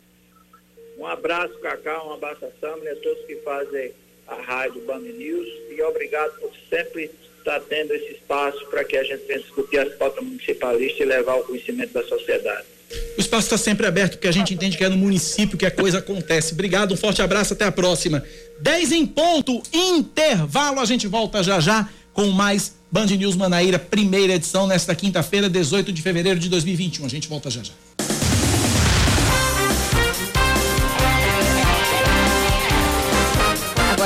Um abraço, Cacá, um abraço a Samia, a todos que fazem a rádio Band News e obrigado por sempre estar tendo esse espaço para que a gente venha discutir as pautas municipalistas e levar o conhecimento da sociedade. O espaço está sempre aberto, porque a gente entende que é no município que a coisa acontece. Obrigado, um forte abraço, até a próxima. 10 em ponto, intervalo, a gente volta já já com mais Band News Manaíra, primeira edição, nesta quinta-feira, 18 de fevereiro de 2021. A gente volta já já.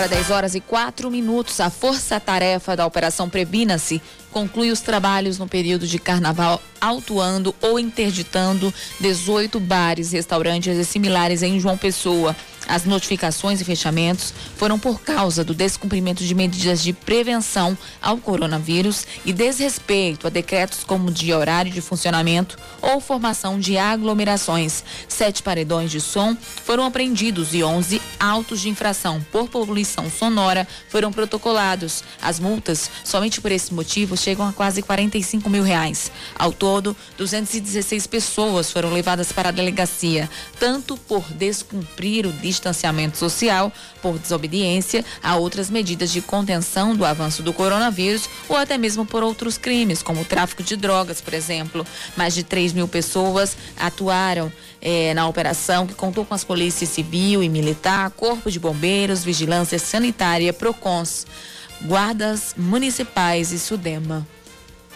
Agora 10 horas e 4 minutos. A força-tarefa da Operação Prebina-se conclui os trabalhos no período de carnaval, autuando ou interditando 18 bares, restaurantes e similares em João Pessoa. As notificações e fechamentos foram por causa do descumprimento de medidas de prevenção ao coronavírus e desrespeito a decretos como de horário de funcionamento ou formação de aglomerações. Sete paredões de som foram apreendidos e 11 autos de infração por poluição sonora foram protocolados. As multas, somente por esse motivo, chegam a quase 45 mil reais. Ao todo, 216 pessoas foram levadas para a delegacia, tanto por descumprir o distanciamento social, por desobediência a outras medidas de contenção do avanço do coronavírus ou até mesmo por outros crimes, como o tráfico de drogas, por exemplo. Mais de 3 mil pessoas atuaram eh, na operação, que contou com as polícias civil e militar, corpo de bombeiros, vigilância sanitária, PROCONS guardas municipais e SUDEMA.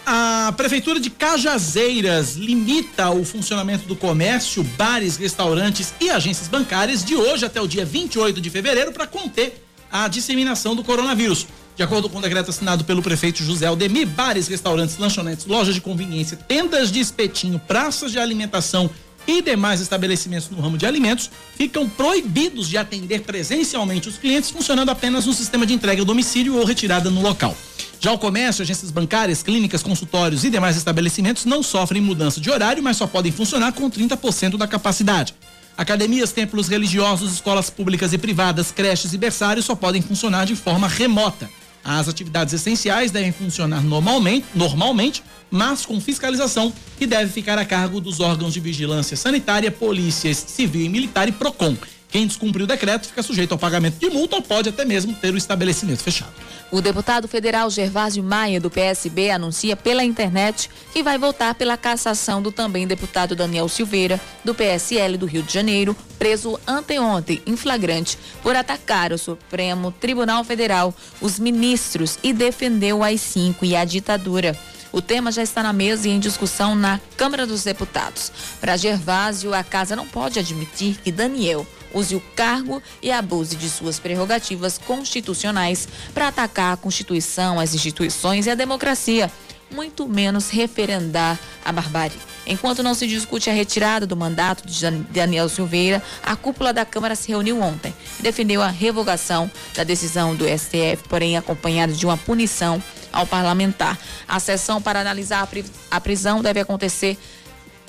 A Prefeitura de Cajazeiras limita o funcionamento do comércio, bares, restaurantes e agências bancárias de hoje até o dia 28 de fevereiro para conter a disseminação do coronavírus. De acordo com o decreto assinado pelo prefeito José Aldemir, bares, restaurantes, lanchonetes, lojas de conveniência, tendas de espetinho, praças de alimentação e demais estabelecimentos no ramo de alimentos ficam proibidos de atender presencialmente os clientes, funcionando apenas no sistema de entrega ao domicílio ou retirada no local. Já o comércio, agências bancárias, clínicas, consultórios e demais estabelecimentos não sofrem mudança de horário, mas só podem funcionar com 30% da capacidade. Academias, templos religiosos, escolas públicas e privadas, creches e berçários só podem funcionar de forma remota. As atividades essenciais devem funcionar normalmente, normalmente mas com fiscalização que deve ficar a cargo dos órgãos de vigilância sanitária, polícias civil e militar e PROCON. Quem descumprir o decreto fica sujeito ao pagamento de multa ou pode até mesmo ter o estabelecimento fechado. O deputado federal Gervásio Maia, do PSB, anuncia pela internet que vai votar pela cassação do também deputado Daniel Silveira, do PSL do Rio de Janeiro, preso anteontem em flagrante por atacar o Supremo Tribunal Federal, os ministros e defender o AI-5 e a ditadura. O tema já está na mesa e em discussão na Câmara dos Deputados. Para Gervásio, a casa não pode admitir que Daniel use o cargo e abuse de suas prerrogativas constitucionais para atacar a Constituição, as instituições e a democracia, muito menos referendar a barbárie. Enquanto não se discute a retirada do mandato de Daniel Silveira, a cúpula da Câmara se reuniu ontem e defendeu a revogação da decisão do STF, porém acompanhada de uma punição ao parlamentar. A sessão para analisar a prisão deve acontecer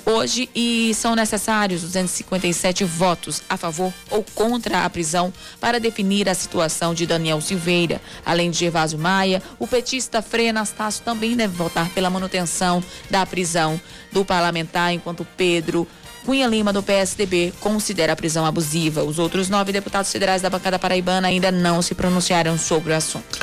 hoje e são necessários 257 votos a favor ou contra a prisão para definir a situação de Daniel Silveira. Além de Gervásio Maia, o petista Frei Anastácio também deve votar pela manutenção da prisão do parlamentar, enquanto Pedro Cunha Lima, do PSDB, considera a prisão abusiva. Os outros nove deputados federais da bancada paraibana ainda não se pronunciaram sobre o assunto.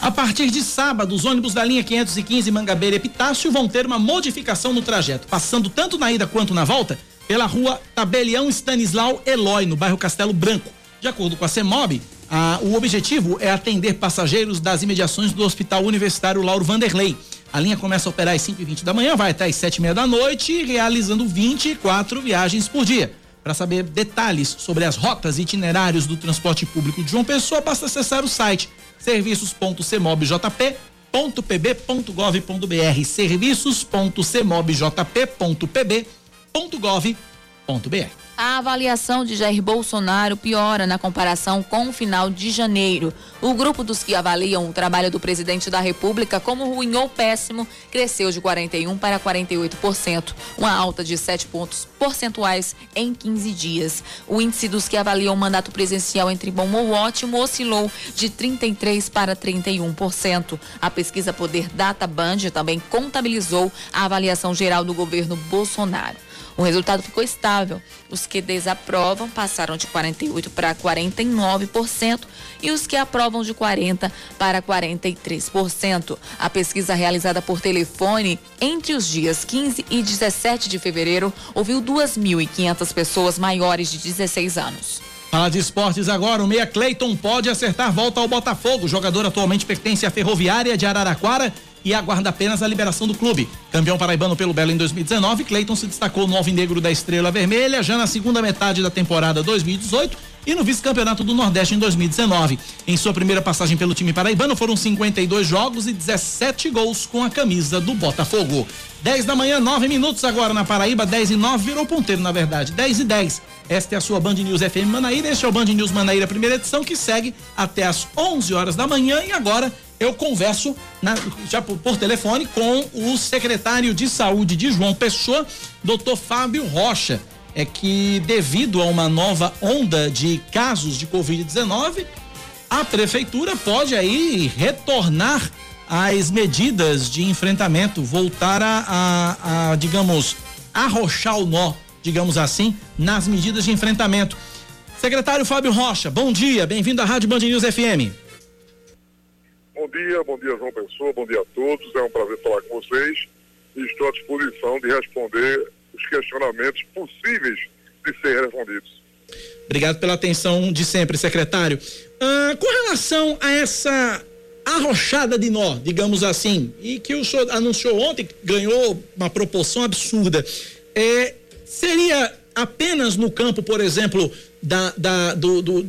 A partir de sábado, os ônibus da linha 515 Mangabeira Epitácio vão ter uma modificação no trajeto, passando tanto na ida quanto na volta pela rua Tabelião Stanislau Eloy, no bairro Castelo Branco. De acordo com a CEMOB, a, o objetivo é atender passageiros das imediações do Hospital Universitário Lauro Vanderlei. A linha começa a operar às 5 e 20 da manhã, vai até às 7 e meia da noite, realizando 24 viagens por dia. Para saber detalhes sobre as rotas e itinerários do transporte público de João Pessoa, basta acessar o site serviços.cmobjp.pb.gov.br serviços.cmobjp.pb.gov.br a avaliação de Jair Bolsonaro piora na comparação com o final de janeiro. O grupo dos que avaliam o trabalho do presidente da República como ruim ou péssimo cresceu de 41% para 48%, uma alta de 7 pontos percentuais em 15 dias. O índice dos que avaliam o mandato presidencial entre bom ou ótimo oscilou de 33% para 31%. A pesquisa Poder Data Band também contabilizou a avaliação geral do governo Bolsonaro. O resultado ficou estável. Os que desaprovam passaram de 48% para 49% e os que aprovam de 40% para 43%. A pesquisa realizada por telefone entre os dias 15 e 17 de fevereiro ouviu 2.500 pessoas maiores de 16 anos. Fala de esportes agora, o meia Cleiton pode acertar volta ao Botafogo. O jogador atualmente pertence à Ferroviária de Araraquara e aguarda apenas a liberação do clube. Campeão paraibano pelo Belo em 2019, Cleiton se destacou no Alvinegro da Estrela Vermelha já na segunda metade da temporada 2018 e no vice-campeonato do Nordeste em 2019. Em sua primeira passagem pelo time paraibano foram 52 jogos e 17 gols com a camisa do Botafogo. 10 da manhã, 9 minutos agora na Paraíba, 10 e 9 virou ponteiro na verdade, 10 e 10. Esta é a sua Band News FM Manaíra, este é o Band News Manaíra primeira edição que segue até as 11 horas da manhã e agora eu converso na, já por, por, telefone com o secretário de saúde de João Pessoa, doutor Fábio Rocha. É que devido a uma nova onda de casos de Covid-19, a prefeitura pode aí retornar às medidas de enfrentamento, voltar a, a, a digamos, arrochar o nó, digamos assim, nas medidas de enfrentamento. Secretário Fábio Rocha, bom dia, bem-vindo à Rádio Band News FM. Bom dia, bom dia João Pessoa, bom dia a todos. É um prazer falar com vocês e estou à disposição de responder os questionamentos possíveis de serem respondidos. Obrigado pela atenção de sempre, secretário. Ah, com relação a essa arrochada de nó, digamos assim, e que o senhor anunciou ontem, ganhou uma proporção absurda, é, seria apenas no campo, por exemplo, da, da do, do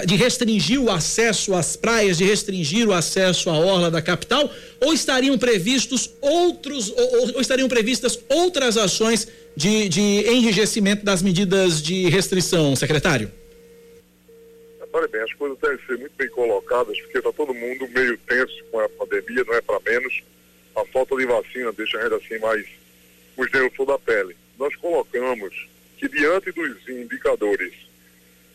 de restringir o acesso às praias, de restringir o acesso à orla da capital, ou estariam previstos outros, ou, ou estariam previstas outras ações de, de enrijecimento das medidas de restrição, secretário? Olha bem, as coisas devem ser muito bem colocadas, porque está todo mundo meio tenso com a pandemia, não é para menos. A falta de vacina deixa a gente assim mais os nervos da pele. Nós colocamos que diante dos indicadores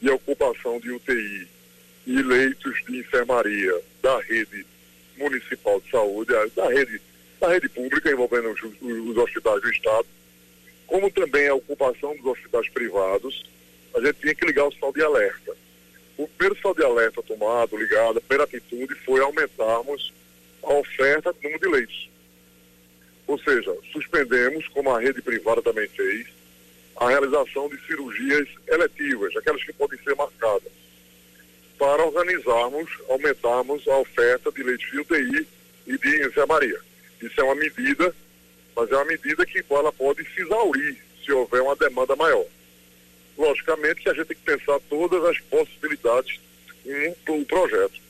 de ocupação de UTI e leitos de enfermaria da rede municipal de saúde, da rede, da rede pública envolvendo os, os hospitais do Estado, como também a ocupação dos hospitais privados, a gente tinha que ligar o sinal de alerta. O primeiro sinal de alerta tomado, ligado, a primeira atitude foi aumentarmos a oferta do número de leitos. Ou seja, suspendemos, como a rede privada também fez, a realização de cirurgias eletivas, aquelas que podem ser marcadas, para organizarmos, aumentarmos a oferta de leitos de UTI e de enfermaria. Isso é uma medida, mas é uma medida que ela pode se exaurir se houver uma demanda maior. Logicamente que a gente tem que pensar todas as possibilidades em um projeto.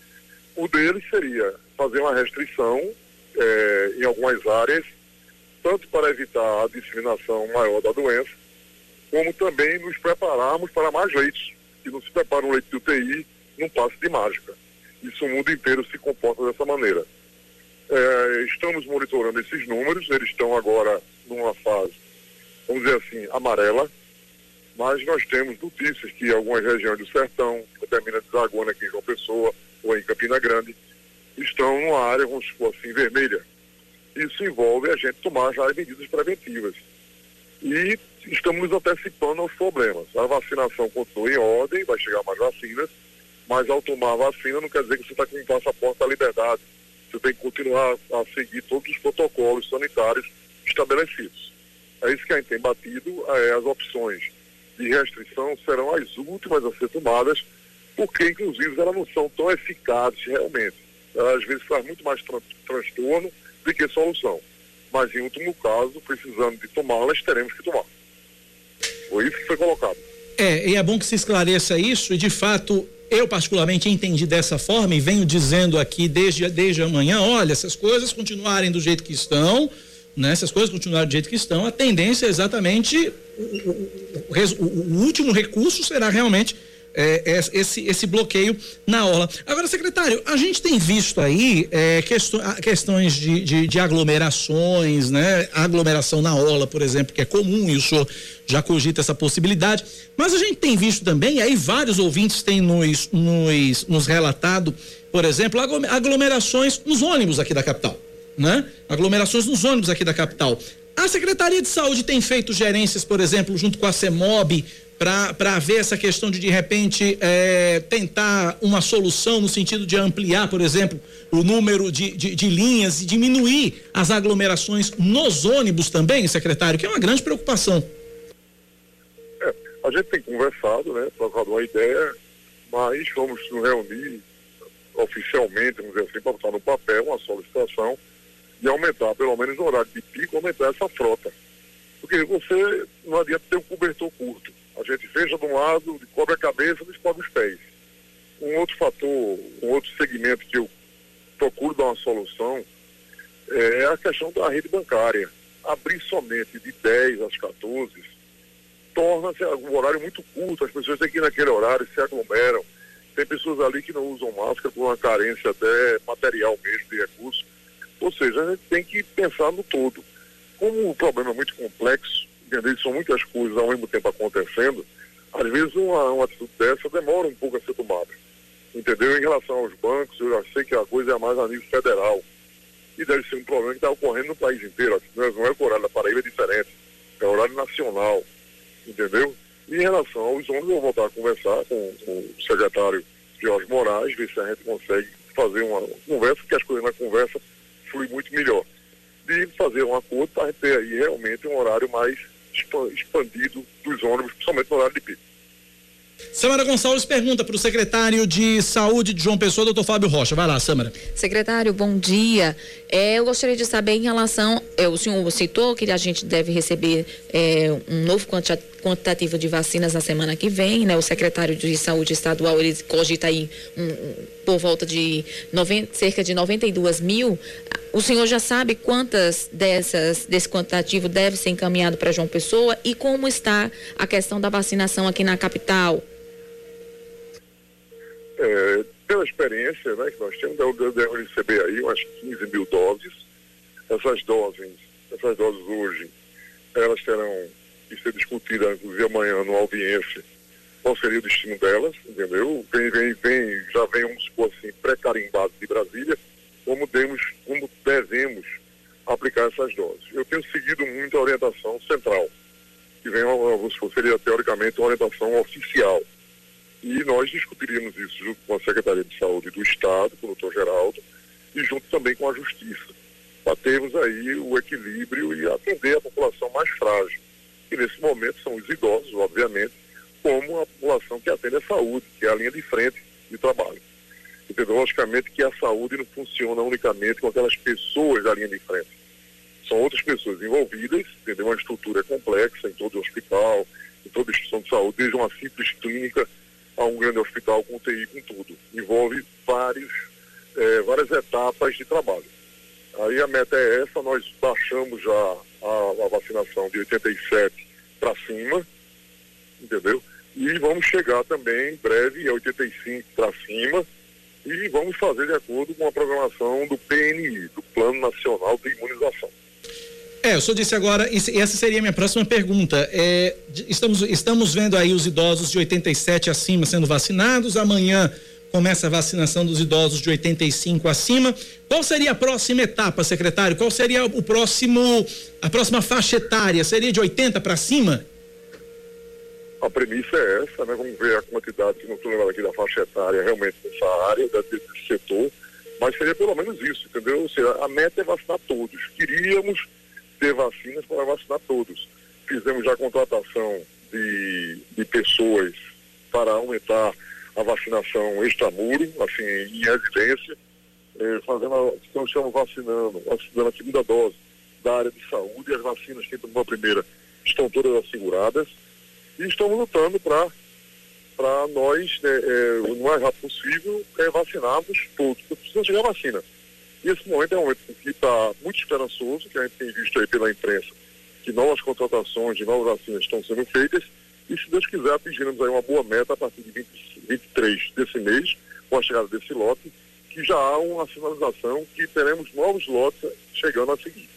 O deles seria fazer uma restrição eh, em algumas áreas, tanto para evitar a disseminação maior da doença, como também nos prepararmos para mais leitos. Que não se prepara um leito de UTI num passe de mágica. Isso o mundo inteiro se comporta dessa maneira. É, estamos monitorando esses números, eles estão agora numa fase, vamos dizer assim, amarela, mas nós temos notícias que algumas regiões do sertão, que termina desaguando aqui em João Pessoa ou em Campina Grande, estão numa área, vamos supor assim, vermelha. Isso envolve a gente tomar já medidas preventivas. E estamos antecipando aos problemas. A vacinação continua em ordem, vai chegar mais vacinas, mas ao tomar a vacina não quer dizer que você está com um passaporte da liberdade. Você tem que continuar a seguir todos os protocolos sanitários estabelecidos. É isso que a gente tem batido, é, as opções de restrição serão as últimas a ser tomadas, porque inclusive elas não são tão eficazes realmente. Às vezes faz muito mais tran transtorno do que solução. Mas em último caso, precisando de tomá-las, teremos que tomar. Foi isso que foi colocado. É, e é bom que se esclareça isso, e de fato, eu particularmente entendi dessa forma e venho dizendo aqui desde, desde amanhã, olha, essas coisas continuarem do jeito que estão, né? Se as coisas continuarem do jeito que estão, a tendência é exatamente o, o, o, o último recurso será realmente é, é, esse, esse bloqueio na orla. Agora, secretário, a gente tem visto aí é, questões, de, de, de, aglomerações, né? Aglomeração na orla, por exemplo, que é comum e o senhor já cogita essa possibilidade. Mas a gente tem visto também, aí vários ouvintes têm nos, nos, nos relatado, por exemplo, aglomerações nos ônibus aqui da capital. Né? Aglomerações nos ônibus aqui da capital. A Secretaria de Saúde tem feito gerências, por exemplo, junto com a CEMOB, para ver essa questão de de repente é, tentar uma solução no sentido de ampliar, por exemplo, o número de, de, de, linhas e diminuir as aglomerações nos ônibus também, secretário, que é uma grande preocupação. É, a gente tem conversado, né, trocado uma ideia, mas vamos nos reunir oficialmente, vamos dizer assim, para botar no papel uma solicitação e aumentar, pelo menos no horário de pico, aumentar essa frota. Porque você não adianta ter um cobertor curto a gente veja de um lado, cobre a cabeça, descobre os pés. Um outro fator, um outro segmento que eu procuro dar uma solução é a questão da rede bancária. Abrir somente de 10 às 14 torna-se um horário muito curto, as pessoas têm que ir naquele horário, se aglomeram. Tem pessoas ali que não usam máscara por uma carência até material mesmo de recursos. Ou seja, a gente tem que pensar no todo. Como o problema é muito complexo, entender são muitas coisas ao mesmo tempo acontecendo, às vezes uma, uma atitude dessa demora um pouco a ser tomada. Entendeu? Em relação aos bancos, eu já sei que a coisa é mais a nível federal. E deve ser um problema que está ocorrendo no país inteiro. Não é, não é o horário da Paraíba é diferente, é horário nacional. Entendeu? E em relação aos ônibus, eu vou voltar a conversar com, com o secretário Jorge Moraes, ver se a gente consegue fazer uma conversa, porque as coisas na conversa fluem muito melhor. De fazer um acordo para ter aí realmente um horário mais expandido dos ônibus, principalmente no horário de pico. Samara Gonçalves pergunta para o secretário de Saúde de João Pessoa, doutor Fábio Rocha. Vai lá, Samara. Secretário, bom dia. É, eu gostaria de saber em relação. É, o senhor citou que a gente deve receber é, um novo quantitativo de vacinas na semana que vem, né? O secretário de Saúde Estadual ele cogita aí um, um, por volta de 90, cerca de 92 mil. O senhor já sabe quantas dessas desse quantitativo deve ser encaminhado para João Pessoa e como está a questão da vacinação aqui na capital? É, pela experiência né, que nós temos, eu devo receber aí umas 15 mil doses. Essas doses, essas doses hoje, elas terão que ser discutidas, inclusive amanhã, no audiência, qual seria o destino delas, entendeu? Vem, vem, vem, já vem, vamos supor assim, pré-carimbado de Brasília, como, demos, como devemos aplicar essas doses. Eu tenho seguido muito a orientação central, que vem, seria teoricamente uma orientação oficial. E nós discutiríamos isso junto com a Secretaria de Saúde do Estado, com o doutor Geraldo, e junto também com a Justiça, para termos aí o equilíbrio e atender a população mais frágil, que nesse momento são os idosos, obviamente, como a população que atende a saúde, que é a linha de frente de trabalho entendeu? Logicamente que a saúde não funciona unicamente com aquelas pessoas da linha de frente. São outras pessoas envolvidas, entendeu? Uma estrutura complexa em todo o hospital, em toda instituição de saúde, desde uma simples clínica a um grande hospital com UTI, com tudo. Envolve vários, é, várias etapas de trabalho. Aí a meta é essa, nós baixamos já a, a vacinação de 87 para cima, entendeu? E vamos chegar também em breve a 85 para cima, e vamos fazer de acordo com a programação do PNI, do Plano Nacional de Imunização. É, o senhor disse agora, e essa seria a minha próxima pergunta. É, estamos, estamos vendo aí os idosos de 87 acima sendo vacinados, amanhã começa a vacinação dos idosos de 85 acima. Qual seria a próxima etapa, secretário? Qual seria o próximo, a próxima faixa etária? Seria de 80 para cima? A premissa é essa, né? Vamos ver a quantidade, que não estou lembrando aqui da faixa etária realmente dessa área, desse setor, mas seria pelo menos isso, entendeu? Ou seja, a meta é vacinar todos. Queríamos ter vacinas para vacinar todos. Fizemos já a contratação de, de pessoas para aumentar a vacinação extramuro, assim, em residência, eh, fazendo a, então estamos vacinando, vacinando a segunda dose da área de saúde, as vacinas que tomou a primeira estão todas asseguradas E estamos lutando para nós, né, é, o mais rápido possível, é vacinarmos todos, porque precisa chegar a vacina. E esse momento é um momento que está muito esperançoso, que a gente tem visto aí pela imprensa, que novas contratações de novas vacinas estão sendo feitas, e se Deus quiser, atingiremos aí uma boa meta a partir de 20, 23 desse mês, com a chegada desse lote, que já há uma sinalização que teremos novos lotes chegando a seguir.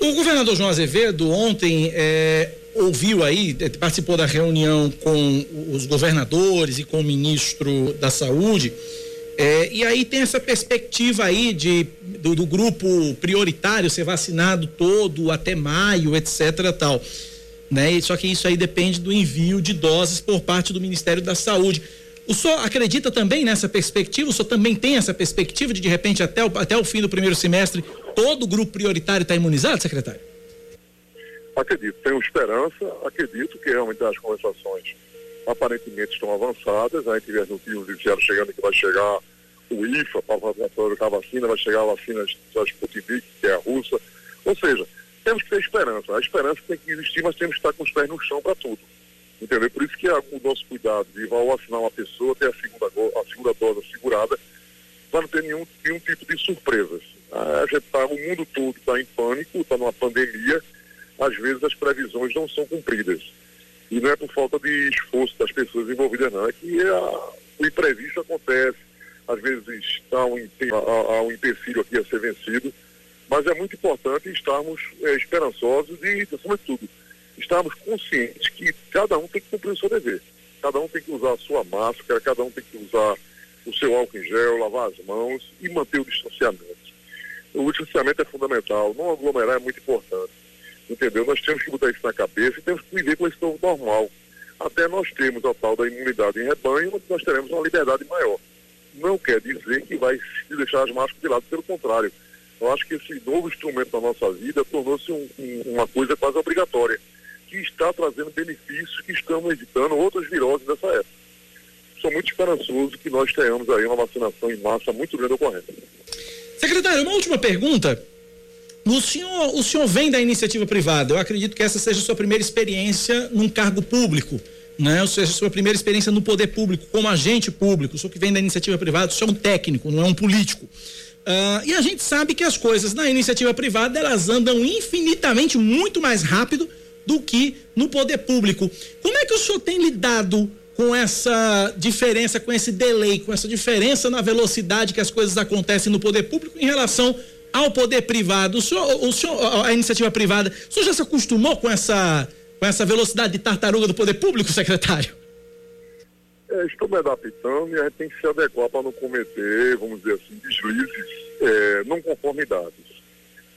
O governador João Azevedo ontem é, ouviu aí, é, participou da reunião com os governadores e com o ministro da Saúde. É, e aí tem essa perspectiva aí de, do, do, grupo prioritário ser vacinado todo até maio, etc. tal. Né? Só que isso aí depende do envio de doses por parte do Ministério da Saúde. O senhor acredita também nessa perspectiva? O senhor também tem essa perspectiva de, de repente, até o, até o fim do primeiro semestre, todo o grupo prioritário está imunizado, secretário? Acredito, tenho esperança, acredito que realmente as conversações aparentemente estão avançadas, a gente vê as notícias chegando que vai chegar o IFA para fabricar a vacina, vai chegar a vacina da Sputnik, que é a russa. Ou seja, temos que ter esperança. A esperança tem que existir, mas temos que estar com os pés no chão para tudo. Entendeu? Por isso que é o nosso cuidado de vacinar uma pessoa, ter a segunda, a segunda dose assegurada, para não ter nenhum, nenhum tipo de surpresas. A gente tá, o mundo todo está em pânico, está numa pandemia, às vezes as previsões não são cumpridas. E não é por falta de esforço das pessoas envolvidas, não. É que a, o imprevisto acontece, às vezes há um, há um empecilho aqui a ser vencido, mas é muito importante estarmos é, esperançosos e, acima de tudo, estarmos conscientes que cada um tem que cumprir o seu dever. Cada um tem que usar a sua máscara, cada um tem que usar o seu álcool em gel, lavar as mãos e manter o distanciamento. O distanciamento é fundamental, não aglomerar é muito importante. Entendeu? Nós temos que botar isso na cabeça e temos que viver com esse novo normal. Até nós termos a tal da imunidade em rebanho, nós teremos uma liberdade maior. Não quer dizer que vai deixar as máscaras de lado, pelo contrário. Eu acho que esse novo instrumento da nossa vida tornou-se um, um, uma coisa quase obrigatória que está trazendo benefícios que estamos evitando outras viroses dessa época. Sou muito esperançoso que nós tenhamos aí uma vacinação em massa muito grande ocorrendo. Secretário, uma última pergunta. O senhor, o senhor vem da iniciativa privada. Eu acredito que essa seja a sua primeira experiência num cargo público, né? Ou seja, a sua primeira experiência no poder público, como agente público. O senhor que vem da iniciativa privada, o senhor é um técnico, não é um político. Uh, e a gente sabe que as coisas na iniciativa privada elas andam infinitamente muito mais rápido do que no poder público. Como é que o senhor tem lidado com essa diferença, com esse delay, com essa diferença na velocidade que as coisas acontecem no poder público em relação ao poder privado? O senhor, o senhor, a iniciativa privada, o senhor já se acostumou com essa, com essa velocidade de tartaruga do poder público, secretário? É, estou me adaptando e a gente tem que se adequar para não cometer, vamos dizer assim, deslizes, é, não conformidades.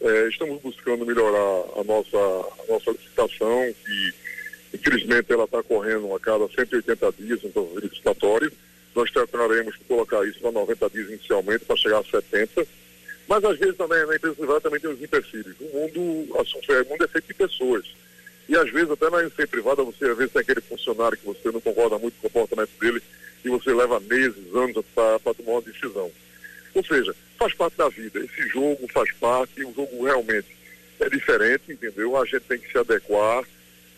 É, estamos buscando melhorar a nossa, a nossa licitação, que infelizmente ela está correndo a cada 180 dias, então licitatório. Nós tentaremos colocar isso para 90 dias inicialmente, para chegar a 70. Mas às vezes também na empresa privada também tem os empecilhos. O mundo, a, o mundo é feito de pessoas. E às vezes até na empresa privada você às vezes tem aquele funcionário que você não concorda muito com o comportamento dele e você leva meses, anos para tomar uma decisão. Ou seja, faz parte da vida. Esse jogo faz parte, o jogo realmente é diferente, entendeu? A gente tem que se adequar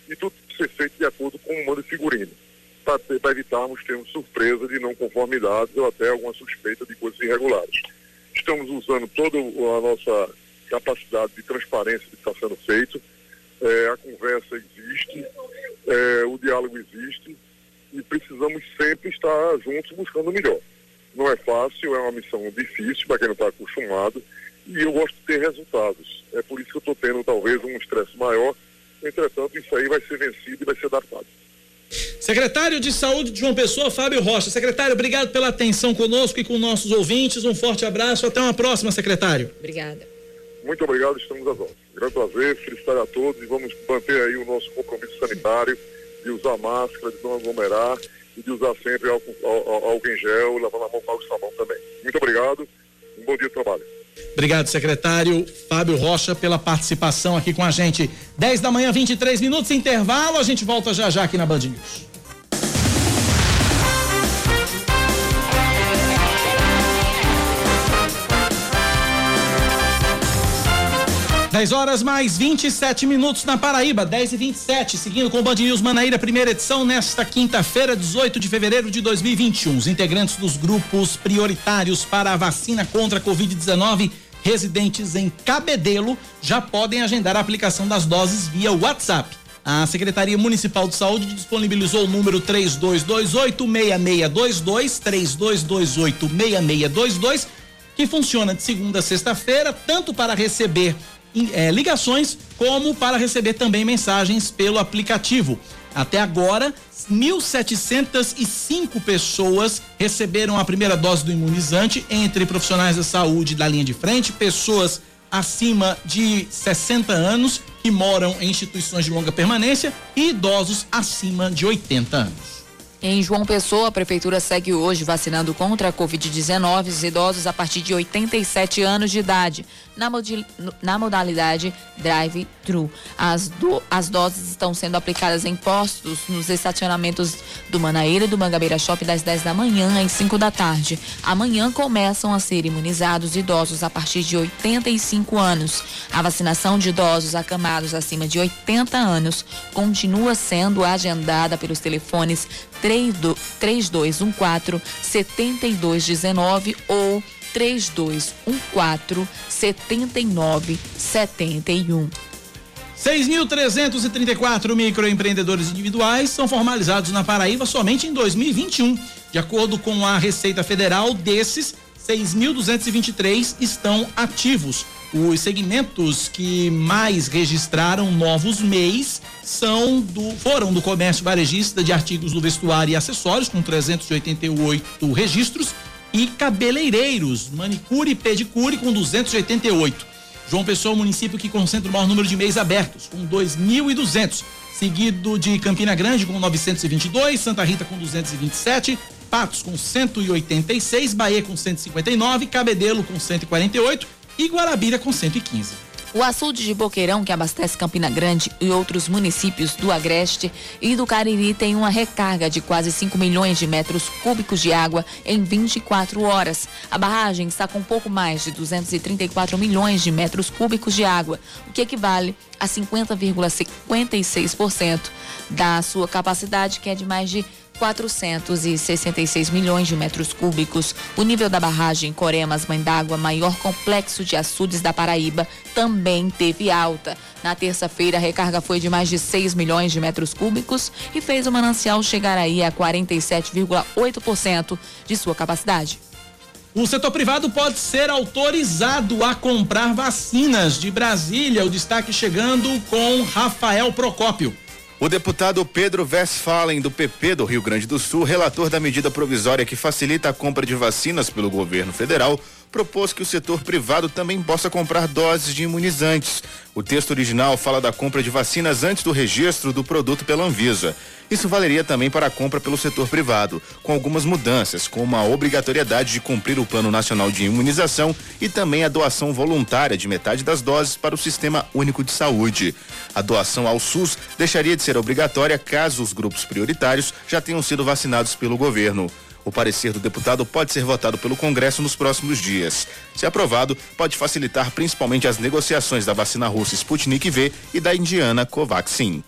e tudo ser feito de acordo com o mando figurino, para evitarmos termos surpresa de não conformidades ou até alguma suspeita de coisas irregulares. Estamos usando toda a nossa capacidade de transparência que está sendo feito, é, a conversa existe, é, o diálogo existe e precisamos sempre estar juntos buscando o melhor. Não é fácil, é uma missão difícil para quem não está acostumado e eu gosto de ter resultados. É por isso que eu estou tendo talvez um estresse maior. Entretanto, isso aí vai ser vencido e vai ser adaptado. Secretário de Saúde de João Pessoa, Fábio Rocha. Secretário, obrigado pela atenção conosco e com nossos ouvintes. Um forte abraço. Até uma próxima, secretário. Obrigada. Muito obrigado, estamos às ordens. Grande prazer, felicitar a todos e vamos manter aí o nosso compromisso sanitário de usar máscara, de não aglomerar e de usar sempre álcool, álcool em gel, lavando a mão com água e sabão também. Muito obrigado, um bom dia de trabalho. Obrigado, secretário Fábio Rocha, pela participação aqui com a gente. 10 da manhã, 23 minutos, intervalo. A gente volta já já aqui na Band News. 10 horas mais 27 minutos na Paraíba, 10 e 27 seguindo com o Band News Manaíra, primeira edição, nesta quinta-feira, 18 de fevereiro de 2021. Os integrantes dos grupos prioritários para a vacina contra a Covid-19 residentes em Cabedelo já podem agendar a aplicação das doses via WhatsApp. A Secretaria Municipal de Saúde disponibilizou o número 3228-6622, 3228-6622, que funciona de segunda a sexta-feira, tanto para receber é, ligações, como para receber também mensagens pelo aplicativo. Até agora, 1.705 pessoas receberam a primeira dose do imunizante, entre profissionais da saúde da linha de frente, pessoas acima de 60 anos que moram em instituições de longa permanência e idosos acima de 80 anos. Em João Pessoa, a prefeitura segue hoje vacinando contra a Covid-19 os idosos a partir de 87 anos de idade, na, na modalidade drive-thru. As, do, as doses estão sendo aplicadas em postos nos estacionamentos do Manaíra e do Mangabeira Shopping das 10 da manhã às 5 da tarde. Amanhã começam a ser imunizados idosos a partir de 85 anos. A vacinação de idosos acamados acima de 80 anos continua sendo agendada pelos telefones 3214 7219 ou 3214 7971. 6.334 microempreendedores individuais são formalizados na Paraíba somente em 2021. De acordo com a Receita Federal, desses, 6.223 estão ativos. Os segmentos que mais registraram novos MEIs são do, foram do comércio varejista de artigos do vestuário e acessórios, com 388 registros, e cabeleireiros, manicure e pedicure, com 288. João Pessoa é o município que concentra o maior número de MEIs abertos, com 2.200, seguido de Campina Grande, com 922, Santa Rita, com 227, Patos, com 186, Bahia, com 159, Cabedelo, com 148 e Guarabira com 115. O açude de Boqueirão, que abastece Campina Grande e outros municípios do Agreste e do Cariri, tem uma recarga de quase 5 milhões de metros cúbicos de água em 24 horas. A barragem está com pouco mais de 234 milhões de metros cúbicos de água, o que equivale a 50,56% da sua capacidade, que é de mais de 466 milhões de metros cúbicos. O nível da barragem Coremas Mãe d'Água, maior complexo de açudes da Paraíba, também teve alta. Na terça-feira, a recarga foi de mais de 6 milhões de metros cúbicos e fez o manancial chegar aí a 47,8% de sua capacidade. O setor privado pode ser autorizado a comprar vacinas de Brasília. O destaque chegando com Rafael Procópio. O deputado Pedro Westphalen, do PP do Rio Grande do Sul, relator da medida provisória que facilita a compra de vacinas pelo governo federal, propôs que o setor privado também possa comprar doses de imunizantes. O texto original fala da compra de vacinas antes do registro do produto pela Anvisa. Isso valeria também para a compra pelo setor privado, com algumas mudanças, como a obrigatoriedade de cumprir o Plano Nacional de Imunização e também a doação voluntária de metade das doses para o Sistema Único de Saúde. A doação ao SUS deixaria de ser obrigatória caso os grupos prioritários já tenham sido vacinados pelo governo. O parecer do deputado pode ser votado pelo Congresso nos próximos dias. Se aprovado, pode facilitar principalmente as negociações da vacina russa Sputnik V e da indiana Covaxin.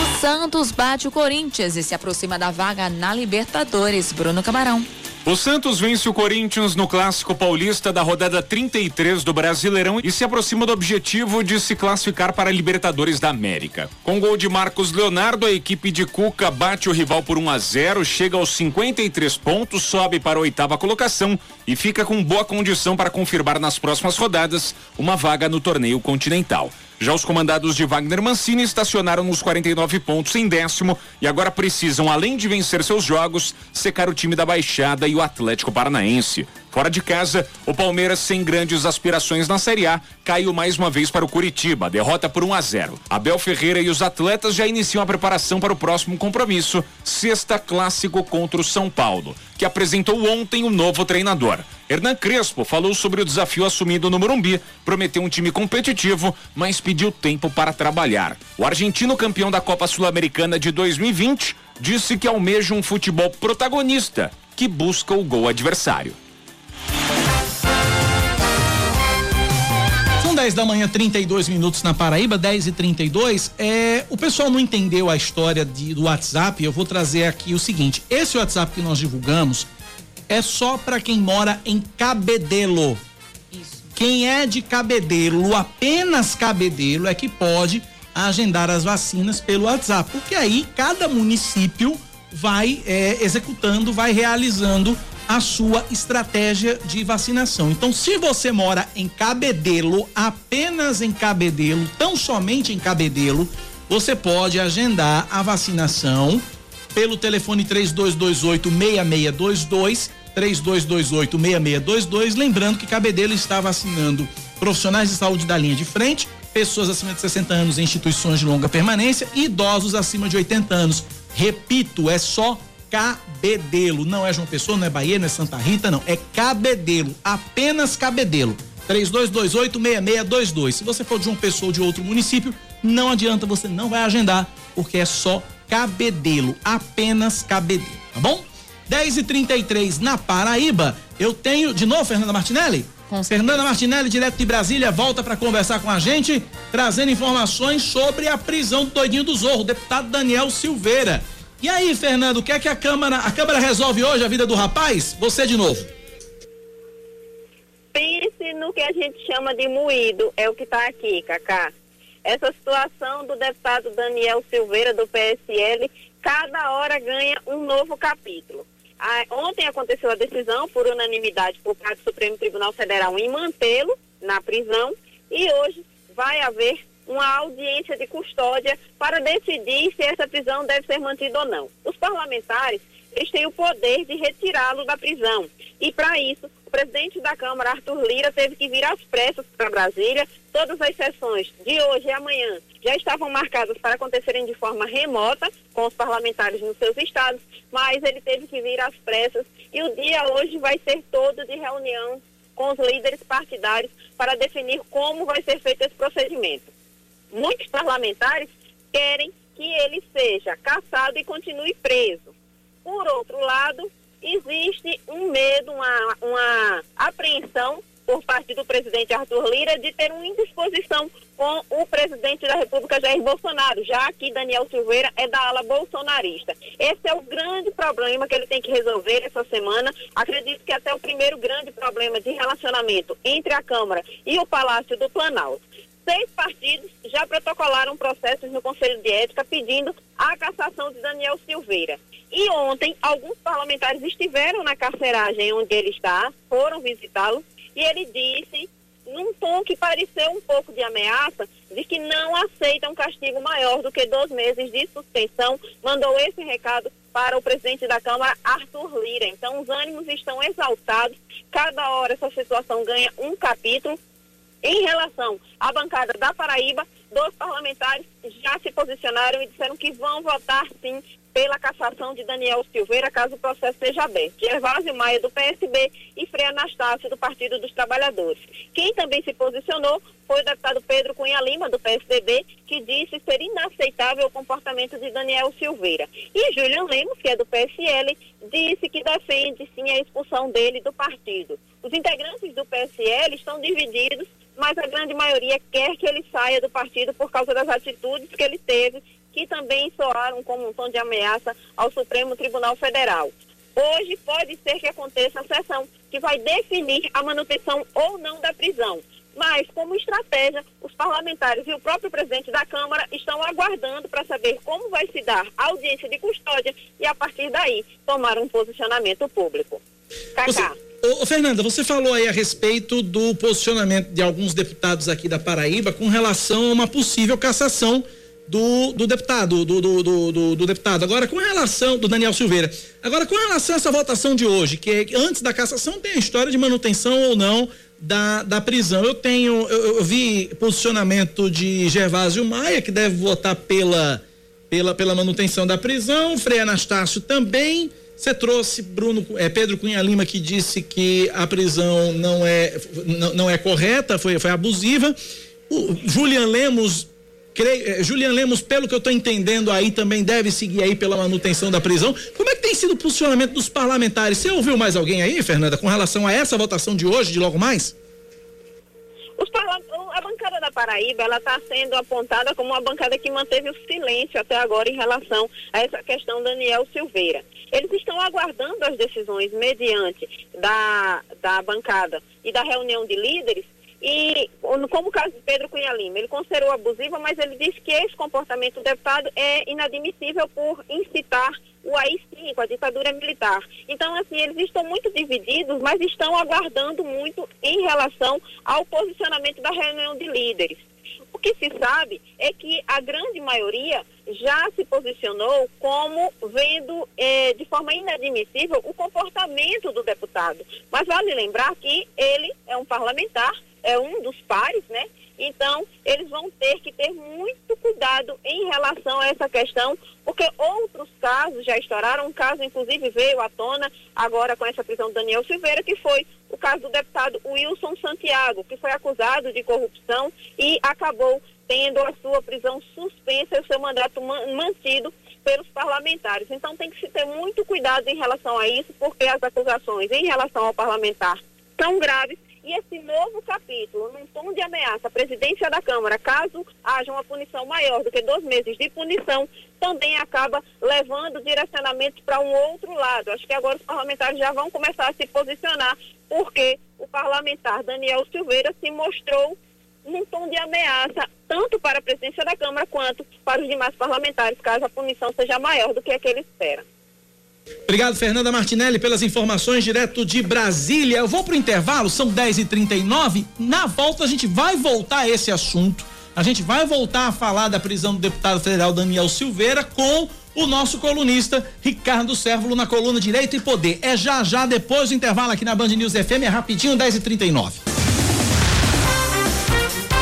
O Santos bate o Corinthians e se aproxima da vaga na Libertadores. Bruno Camarão. O Santos vence o Corinthians no Clássico Paulista da rodada 33 do Brasileirão e se aproxima do objetivo de se classificar para a Libertadores da América. Com gol de Marcos Leonardo, a equipe de Cuca bate o rival por 1 a 0, chega aos 53 pontos, sobe para a oitava colocação e fica com boa condição para confirmar nas próximas rodadas uma vaga no torneio continental. Já os comandados de Wagner Mancini estacionaram nos 49 pontos em décimo e agora precisam, além de vencer seus jogos, secar o time da Baixada e o Atlético Paranaense. Fora de casa, o Palmeiras, sem grandes aspirações na Série A, caiu mais uma vez para o Curitiba, derrota por 1 a 0. Abel Ferreira e os atletas já iniciam a preparação para o próximo compromisso, sexta clássico contra o São Paulo, que apresentou ontem o um novo treinador. Hernan Crespo falou sobre o desafio assumido no Morumbi, prometeu um time competitivo, mas pediu tempo para trabalhar. O argentino campeão da Copa Sul-Americana de 2020 disse que almeja um futebol protagonista que busca o gol adversário. 10 da manhã, 32 minutos na Paraíba, 10 e 32 é, O pessoal não entendeu a história de, do WhatsApp. Eu vou trazer aqui o seguinte: esse WhatsApp que nós divulgamos é só para quem mora em Cabedelo. Isso. Quem é de Cabedelo, apenas Cabedelo, é que pode agendar as vacinas pelo WhatsApp. Porque aí cada município vai é, executando, vai realizando a sua estratégia de vacinação. Então, se você mora em Cabedelo, apenas em Cabedelo, tão somente em Cabedelo, você pode agendar a vacinação pelo telefone 3228 6622 3228 6622, lembrando que Cabedelo está vacinando profissionais de saúde da linha de frente, pessoas acima de 60 anos em instituições de longa permanência e idosos acima de 80 anos. Repito, é só Cabedelo. Não é João Pessoa, não é Bahia, não é Santa Rita, não. É Cabedelo. Apenas Cabedelo. 3228-6622. Se você for de João Pessoa ou de outro município, não adianta, você não vai agendar, porque é só Cabedelo. Apenas Cabedelo, tá bom? 10 e 33 na Paraíba. Eu tenho. De novo, Fernanda Martinelli? Fernanda Martinelli, direto de Brasília, volta para conversar com a gente, trazendo informações sobre a prisão do doidinho do Zorro, deputado Daniel Silveira. E aí, Fernando, o que é que a Câmara, a Câmara resolve hoje a vida do rapaz? Você de novo. Pense no que a gente chama de moído, é o que está aqui, Cacá. Essa situação do deputado Daniel Silveira, do PSL, cada hora ganha um novo capítulo. Ontem aconteceu a decisão, por unanimidade, por parte do Supremo Tribunal Federal, em mantê-lo na prisão, e hoje vai haver uma audiência de custódia para decidir se essa prisão deve ser mantida ou não. Os parlamentares, eles têm o poder de retirá-lo da prisão. E para isso, o presidente da Câmara, Arthur Lira, teve que vir às pressas para Brasília. Todas as sessões de hoje e amanhã já estavam marcadas para acontecerem de forma remota, com os parlamentares nos seus estados, mas ele teve que vir às pressas. E o dia hoje vai ser todo de reunião com os líderes partidários para definir como vai ser feito esse procedimento muitos parlamentares querem que ele seja caçado e continue preso. Por outro lado, existe um medo, uma, uma apreensão por parte do presidente Arthur Lira de ter uma indisposição com o presidente da República Jair Bolsonaro, já que Daniel Silveira é da ala bolsonarista. Esse é o grande problema que ele tem que resolver essa semana. Acredito que até o primeiro grande problema de relacionamento entre a Câmara e o Palácio do Planalto seis partidos já protocolaram processos no Conselho de Ética pedindo a cassação de Daniel Silveira. E ontem, alguns parlamentares estiveram na carceragem onde ele está, foram visitá-lo, e ele disse, num tom que pareceu um pouco de ameaça, de que não aceita um castigo maior do que dois meses de suspensão. Mandou esse recado para o presidente da Câmara, Arthur Lira. Então, os ânimos estão exaltados. Cada hora essa situação ganha um capítulo. Em relação à bancada da Paraíba, dois parlamentares já se posicionaram e disseram que vão votar sim pela cassação de Daniel Silveira, caso o processo seja aberto. Gervásio Maia, do PSB, e Frei Anastácio, do Partido dos Trabalhadores. Quem também se posicionou foi o deputado Pedro Cunha Lima, do PSDB, que disse ser inaceitável o comportamento de Daniel Silveira. E Julian Lemos, que é do PSL, disse que defende sim a expulsão dele do partido. Os integrantes do PSL estão divididos mas a grande maioria quer que ele saia do partido por causa das atitudes que ele teve, que também soaram como um tom de ameaça ao Supremo Tribunal Federal. Hoje pode ser que aconteça a sessão que vai definir a manutenção ou não da prisão. Mas, como estratégia, os parlamentares e o próprio presidente da Câmara estão aguardando para saber como vai se dar a audiência de custódia e, a partir daí, tomar um posicionamento público. Cacá. Você... Ô, Fernanda, você falou aí a respeito do posicionamento de alguns deputados aqui da Paraíba com relação a uma possível cassação do, do deputado, do, do, do, do, deputado. Agora, com relação, do Daniel Silveira. Agora, com relação a essa votação de hoje, que é, antes da cassação tem a história de manutenção ou não da, da prisão. Eu tenho, eu, eu vi posicionamento de Gervásio Maia, que deve votar pela, pela, pela manutenção da prisão, Frei Anastácio também. Você trouxe Bruno, é, Pedro Cunha Lima que disse que a prisão não é, não, não é correta, foi, foi abusiva. O Julian Lemos, creio, é, Julian Lemos, pelo que eu estou entendendo aí, também deve seguir aí pela manutenção da prisão. Como é que tem sido o posicionamento dos parlamentares? Você ouviu mais alguém aí, Fernanda, com relação a essa votação de hoje, de logo mais? Os parlamentares Paraíba ela está sendo apontada como uma bancada que manteve o silêncio até agora em relação a essa questão Daniel Silveira. Eles estão aguardando as decisões mediante da, da bancada e da reunião de líderes e, como o caso de Pedro Cunha Lima, ele considerou abusiva, mas ele disse que esse comportamento do deputado é inadmissível por incitar o AI-5, a ditadura militar. Então, assim, eles estão muito divididos, mas estão aguardando muito em relação ao posicionamento da reunião de líderes. Que se sabe é que a grande maioria já se posicionou como vendo eh, de forma inadmissível o comportamento do deputado. Mas vale lembrar que ele é um parlamentar é um dos pares, né? Então, eles vão ter que ter muito cuidado em relação a essa questão, porque outros casos já estouraram. Um caso, inclusive, veio à tona agora com essa prisão do Daniel Silveira, que foi o caso do deputado Wilson Santiago, que foi acusado de corrupção e acabou tendo a sua prisão suspensa e o seu mandato mantido pelos parlamentares. Então, tem que se ter muito cuidado em relação a isso, porque as acusações em relação ao parlamentar são graves e esse novo capítulo, num tom de ameaça à presidência da Câmara, caso haja uma punição maior do que dois meses de punição, também acaba levando direcionamentos para um outro lado. Acho que agora os parlamentares já vão começar a se posicionar, porque o parlamentar Daniel Silveira se mostrou num tom de ameaça, tanto para a presidência da Câmara quanto para os demais parlamentares, caso a punição seja maior do que a que ele espera. Obrigado, Fernanda Martinelli, pelas informações direto de Brasília. Eu vou pro intervalo, são 10h39. Na volta, a gente vai voltar a esse assunto. A gente vai voltar a falar da prisão do deputado federal Daniel Silveira com o nosso colunista Ricardo Sérvulo na coluna Direito e Poder. É já já depois do intervalo aqui na Band News FM, é rapidinho, 10h39.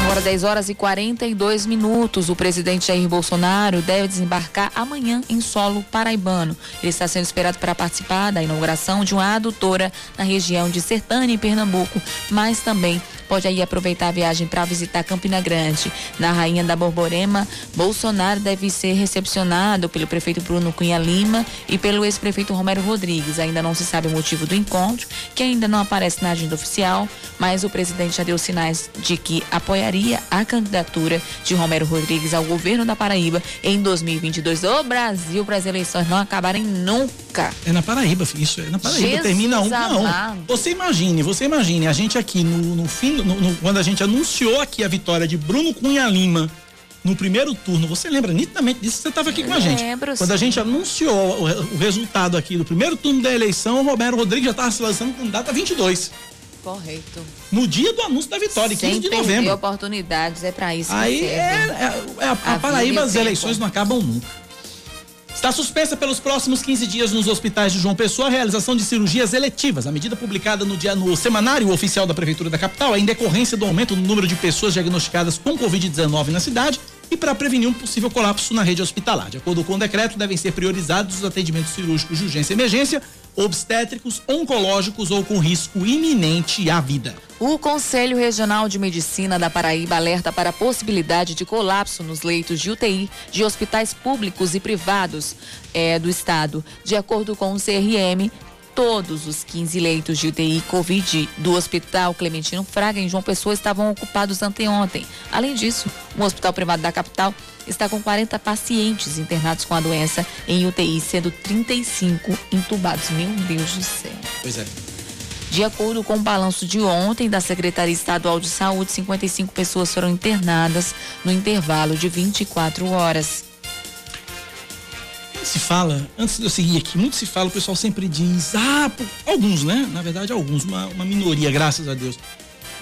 Agora 10 horas e 42 minutos. O presidente Jair Bolsonaro deve desembarcar amanhã em solo paraibano. Ele está sendo esperado para participar da inauguração de uma adutora na região de Sertânia, em Pernambuco, mas também pode aí aproveitar a viagem para visitar Campina Grande. Na Rainha da Borborema, Bolsonaro deve ser recepcionado pelo prefeito Bruno Cunha Lima e pelo ex-prefeito Romero Rodrigues. Ainda não se sabe o motivo do encontro, que ainda não aparece na agenda oficial, mas o presidente já deu sinais de que apoiaria a candidatura de Romero Rodrigues ao governo da Paraíba em 2022. O Brasil para as eleições não acabarem nunca. É na Paraíba, isso é na Paraíba. Jesus termina um, não. Você imagine, você imagine, a gente aqui no, no fim, no, no, quando a gente anunciou aqui a vitória de Bruno Cunha Lima no primeiro turno, você lembra nitidamente disso? Você estava aqui com a gente. Lembro, Quando sim. a gente anunciou o, o, resultado aqui do primeiro turno da eleição, o Romero Rodrigues já estava se lançando candidato a 22. Correto. No dia do anúncio da vitória, Sem 15 de novembro. oportunidades, é para isso Aí é, é, é, a, a, a Paraíba, as eleições não acabam nunca. Está suspensa pelos próximos 15 dias nos hospitais de João Pessoa a realização de cirurgias eletivas. A medida publicada no dia no semanário oficial da Prefeitura da capital é em decorrência do aumento no número de pessoas diagnosticadas com Covid-19 na cidade e para prevenir um possível colapso na rede hospitalar. De acordo com o decreto, devem ser priorizados os atendimentos cirúrgicos de urgência e emergência, obstétricos, oncológicos ou com risco iminente à vida. O Conselho Regional de Medicina da Paraíba alerta para a possibilidade de colapso nos leitos de UTI de hospitais públicos e privados é, do estado. De acordo com o CRM, todos os 15 leitos de UTI Covid do Hospital Clementino Fraga em João Pessoa estavam ocupados anteontem. Além disso, o Hospital Privado da capital está com 40 pacientes internados com a doença em UTI, sendo 35 entubados. Meu Deus do céu. Pois é. De acordo com o balanço de ontem da Secretaria Estadual de Saúde, 55 pessoas foram internadas no intervalo de 24 horas se fala, antes de eu seguir aqui, muito se fala, o pessoal sempre diz, ah, por, alguns, né? Na verdade, alguns, uma, uma minoria, graças a Deus.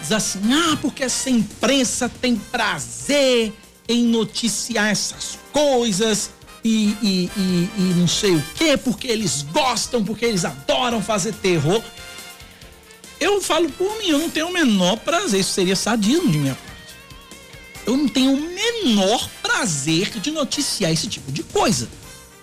Diz assim, ah, porque essa imprensa tem prazer em noticiar essas coisas e, e, e, e não sei o quê, porque eles gostam, porque eles adoram fazer terror. Eu falo por mim, eu não tenho o menor prazer, isso seria sadismo de minha parte. Eu não tenho o menor prazer de noticiar esse tipo de coisa.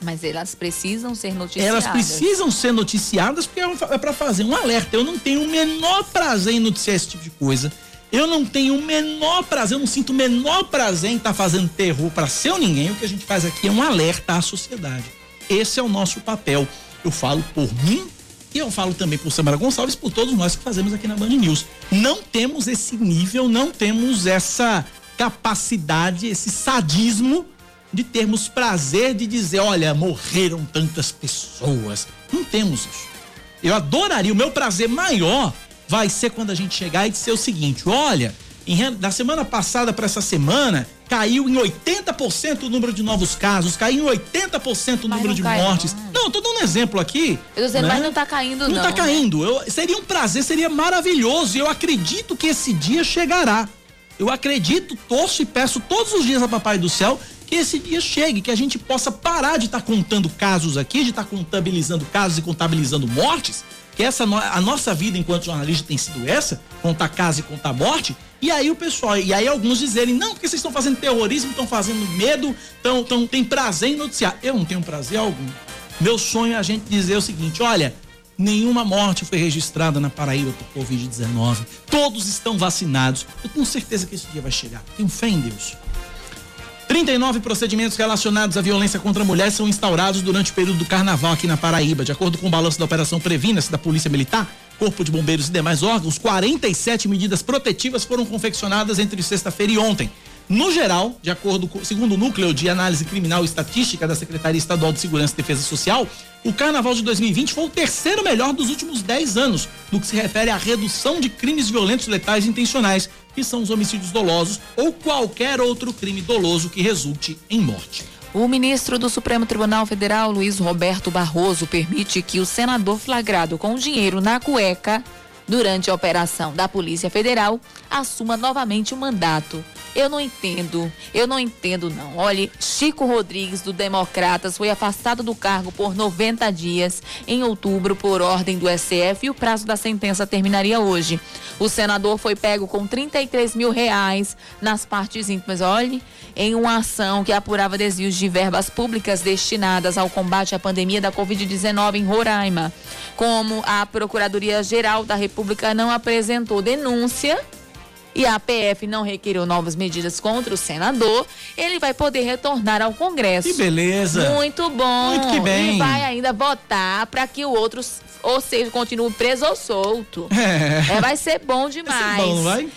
Mas elas precisam ser noticiadas. Elas precisam ser noticiadas porque é, é para fazer um alerta. Eu não tenho o menor prazer em noticiar esse tipo de coisa. Eu não tenho o menor prazer, eu não sinto o menor prazer em estar tá fazendo terror para seu ninguém. O que a gente faz aqui é um alerta à sociedade. Esse é o nosso papel. Eu falo por mim e eu falo também por Samara Gonçalves, por todos nós que fazemos aqui na Band News. Não temos esse nível, não temos essa capacidade, esse sadismo de termos prazer de dizer, olha, morreram tantas pessoas. Não temos isso. Eu adoraria, o meu prazer maior vai ser quando a gente chegar e dizer o seguinte: olha, em, da semana passada para essa semana, caiu em 80% o número de novos casos, caiu em 80% o número de cai, mortes. Não. não, tô dando um exemplo aqui. Eu tô dizendo, né? mas não tá caindo, não. Não tá caindo. Eu, seria um prazer, seria maravilhoso. E eu acredito que esse dia chegará. Eu acredito, torço e peço todos os dias a Papai do Céu que esse dia chegue, que a gente possa parar de estar tá contando casos aqui, de estar tá contabilizando casos e contabilizando mortes, que essa a nossa vida enquanto jornalista tem sido essa, contar casos e contar morte, e aí o pessoal, e aí alguns dizerem, não, porque vocês estão fazendo terrorismo, estão fazendo medo, estão, tão, tem prazer em noticiar. Eu não tenho prazer algum. Meu sonho é a gente dizer o seguinte, olha, nenhuma morte foi registrada na Paraíba por Covid-19. Todos estão vacinados. Eu tenho certeza que esse dia vai chegar. Tenho fé em Deus. 39 procedimentos relacionados à violência contra a mulher são instaurados durante o período do carnaval aqui na Paraíba. De acordo com o balanço da Operação Previna-se da Polícia Militar, Corpo de Bombeiros e demais órgãos, 47 medidas protetivas foram confeccionadas entre sexta-feira e ontem. No geral, de acordo com, segundo o Núcleo de Análise Criminal e Estatística da Secretaria Estadual de Segurança e Defesa Social, o Carnaval de 2020 foi o terceiro melhor dos últimos 10 anos, no que se refere à redução de crimes violentos letais intencionais, que são os homicídios dolosos ou qualquer outro crime doloso que resulte em morte. O ministro do Supremo Tribunal Federal, Luiz Roberto Barroso, permite que o senador flagrado com dinheiro na cueca durante a operação da Polícia Federal assuma novamente o mandato. Eu não entendo, eu não entendo não. Olhe, Chico Rodrigues do Democratas foi afastado do cargo por 90 dias em outubro por ordem do STF e o prazo da sentença terminaria hoje. O senador foi pego com 33 mil reais nas partes íntimas. Olhe, em uma ação que apurava desvios de verbas públicas destinadas ao combate à pandemia da Covid-19 em Roraima. Como a Procuradoria-Geral da República não apresentou denúncia e a APF não requeriu novas medidas contra o senador, ele vai poder retornar ao Congresso. Que beleza! Muito bom. Muito que bem. E vai ainda votar para que o outro, ou seja, continue preso ou solto. É. é vai ser bom demais. Vai ser bom, vai?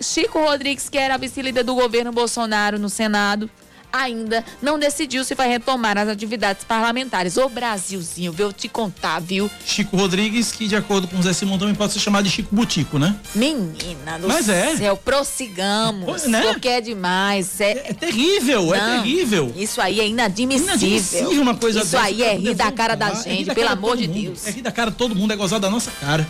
Chico Rodrigues, que era vice-líder do governo Bolsonaro no Senado, ainda não decidiu se vai retomar as atividades parlamentares. Ô Brasilzinho, viu? Te contar, viu? Chico Rodrigues, que de acordo com o Zé Simão também pode ser chamado de Chico Butico, né? Menina do Mas é. céu, prossigamos, né? porque é demais. É, é, é terrível, é não, é terrível. Isso aí é inadmissível. Inadmissível uma coisa Isso dessa, aí é rir da cara da gente, é pelo amor de mundo. Deus. É rir da cara de todo mundo, é gozar da nossa cara.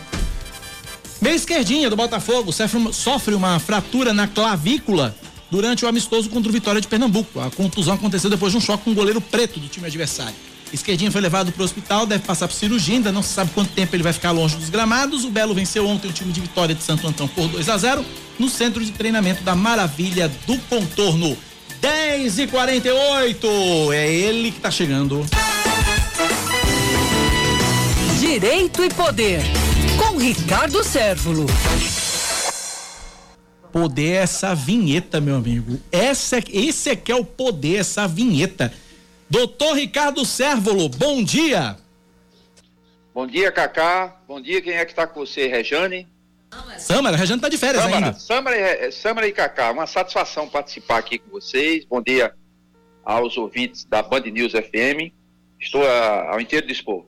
Meia esquerdinha do Botafogo sofre uma fratura na clavícula durante o amistoso contra o Vitória de Pernambuco. A contusão aconteceu depois de um choque com um goleiro preto do time adversário. Esquerdinha foi levado para o hospital, deve passar por cirurgia, ainda não se sabe quanto tempo ele vai ficar longe dos gramados. O Belo venceu ontem o time de Vitória de Santo Antão por 2 a 0 no centro de treinamento da Maravilha do Contorno. 10 e 48 é ele que está chegando. Direito e Poder, com Ricardo Sérvulo poder é essa vinheta, meu amigo. Essa, esse é que é o poder, essa vinheta. Doutor Ricardo Sérvolo, bom dia. Bom dia, Cacá. Bom dia, quem é que está com você, Rejane? Samara, a Rejane está de férias Samara, ainda. Samara, Samara e Cacá, uma satisfação participar aqui com vocês. Bom dia aos ouvintes da Band News FM. Estou ao inteiro dispor.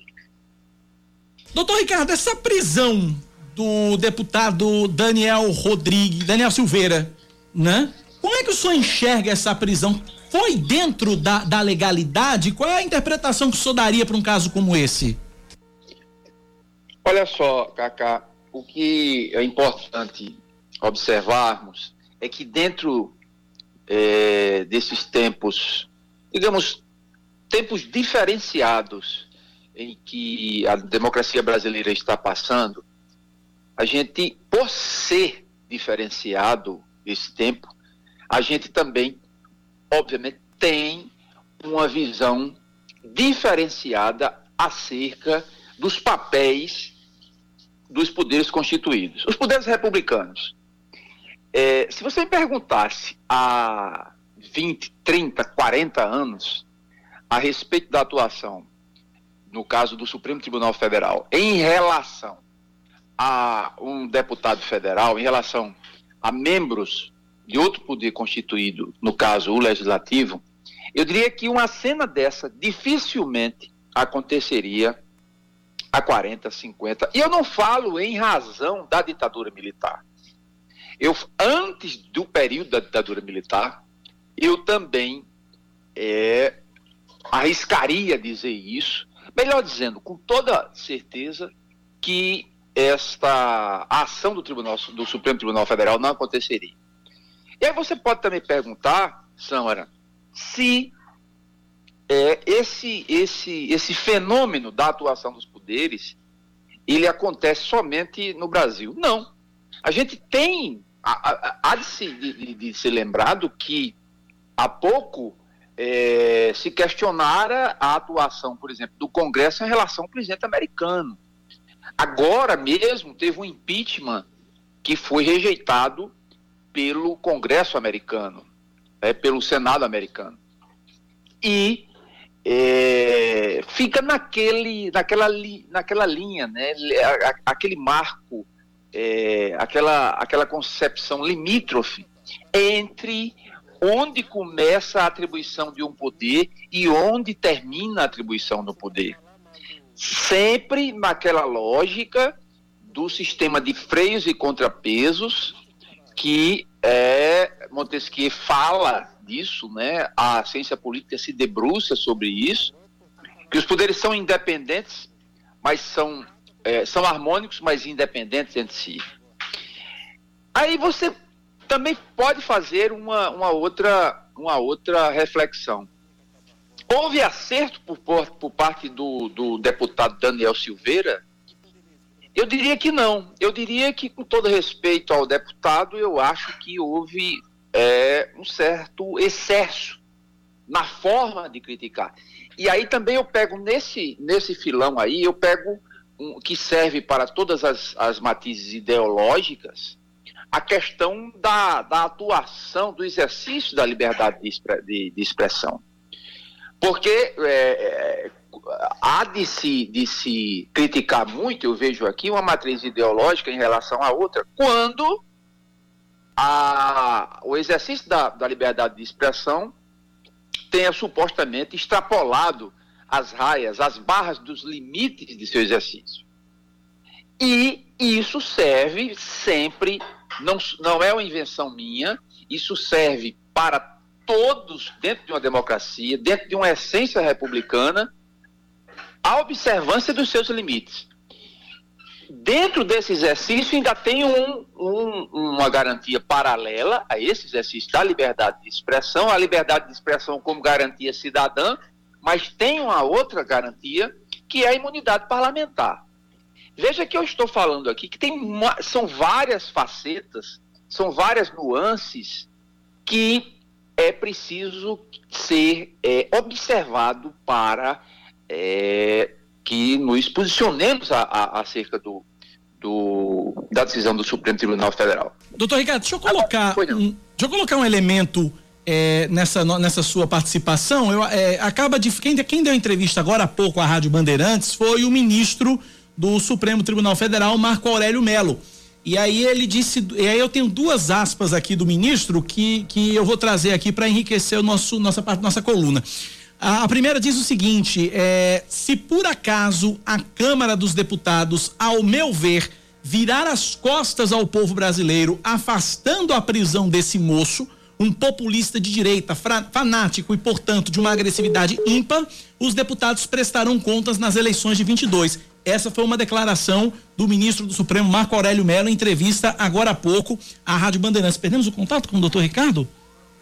Doutor Ricardo, essa prisão do deputado Daniel Rodrigues, Daniel Silveira, né? Como é que o senhor enxerga essa prisão? Foi dentro da, da legalidade? Qual é a interpretação que o senhor daria para um caso como esse? Olha só, Cacá, o que é importante observarmos é que dentro é, desses tempos, digamos, tempos diferenciados em que a democracia brasileira está passando, a gente, por ser diferenciado esse tempo, a gente também, obviamente, tem uma visão diferenciada acerca dos papéis dos poderes constituídos. Os poderes republicanos. É, se você me perguntasse há 20, 30, 40 anos a respeito da atuação, no caso do Supremo Tribunal Federal, em relação a um deputado federal, em relação a membros de outro poder constituído, no caso o legislativo, eu diria que uma cena dessa dificilmente aconteceria há 40, 50. E eu não falo em razão da ditadura militar. Eu, antes do período da ditadura militar, eu também é, arriscaria dizer isso, melhor dizendo, com toda certeza que esta ação do Tribunal do Supremo Tribunal Federal não aconteceria. E aí você pode também perguntar, Samara, se é, esse, esse, esse fenômeno da atuação dos poderes ele acontece somente no Brasil. Não. A gente tem, há, de, se, de, de lembrado que há pouco é, se questionara a atuação, por exemplo, do Congresso em relação ao presidente americano. Agora mesmo teve um impeachment que foi rejeitado pelo Congresso americano, é, pelo Senado americano. E é, fica naquele, naquela, li, naquela linha, né, aquele marco, é, aquela, aquela concepção limítrofe entre onde começa a atribuição de um poder e onde termina a atribuição do poder. Sempre naquela lógica do sistema de freios e contrapesos que é, Montesquieu fala disso, né? A ciência política se debruça sobre isso, que os poderes são independentes, mas são é, são harmônicos, mas independentes entre si. Aí você também pode fazer uma, uma outra uma outra reflexão. Houve acerto por, por parte do, do deputado Daniel Silveira eu diria que não. Eu diria que, com todo respeito ao deputado, eu acho que houve é, um certo excesso na forma de criticar. E aí também eu pego nesse, nesse filão aí, eu pego um, que serve para todas as, as matizes ideológicas, a questão da, da atuação, do exercício da liberdade de, de, de expressão. Porque é, é há de se, de se criticar muito, eu vejo aqui, uma matriz ideológica em relação à outra, quando a, o exercício da, da liberdade de expressão tenha supostamente extrapolado as raias, as barras dos limites de seu exercício. E isso serve sempre, não, não é uma invenção minha, isso serve para todos dentro de uma democracia, dentro de uma essência republicana, a observância dos seus limites. Dentro desse exercício, ainda tem um, um, uma garantia paralela a esse exercício da liberdade de expressão, a liberdade de expressão como garantia cidadã, mas tem uma outra garantia, que é a imunidade parlamentar. Veja que eu estou falando aqui que tem uma, são várias facetas, são várias nuances que é preciso ser é, observado para é, que nos posicionemos a, a, acerca do, do, da decisão do Supremo Tribunal Federal. Doutor Ricardo, deixa eu colocar, um, deixa eu colocar um elemento é, nessa, nessa sua participação. Eu, é, acaba de quem, quem deu entrevista agora há pouco à Rádio Bandeirantes foi o ministro do Supremo Tribunal Federal, Marco Aurélio Melo. E aí ele disse, e aí eu tenho duas aspas aqui do ministro que, que eu vou trazer aqui para enriquecer o nosso nossa parte nossa coluna. A, a primeira diz o seguinte: é, se por acaso a Câmara dos Deputados, ao meu ver, virar as costas ao povo brasileiro, afastando a prisão desse moço, um populista de direita, fanático e, portanto, de uma agressividade ímpar, os deputados prestarão contas nas eleições de 22. Essa foi uma declaração do ministro do Supremo, Marco Aurélio Mello, em entrevista agora há pouco à Rádio Bandeirantes. Perdemos o contato com o doutor Ricardo?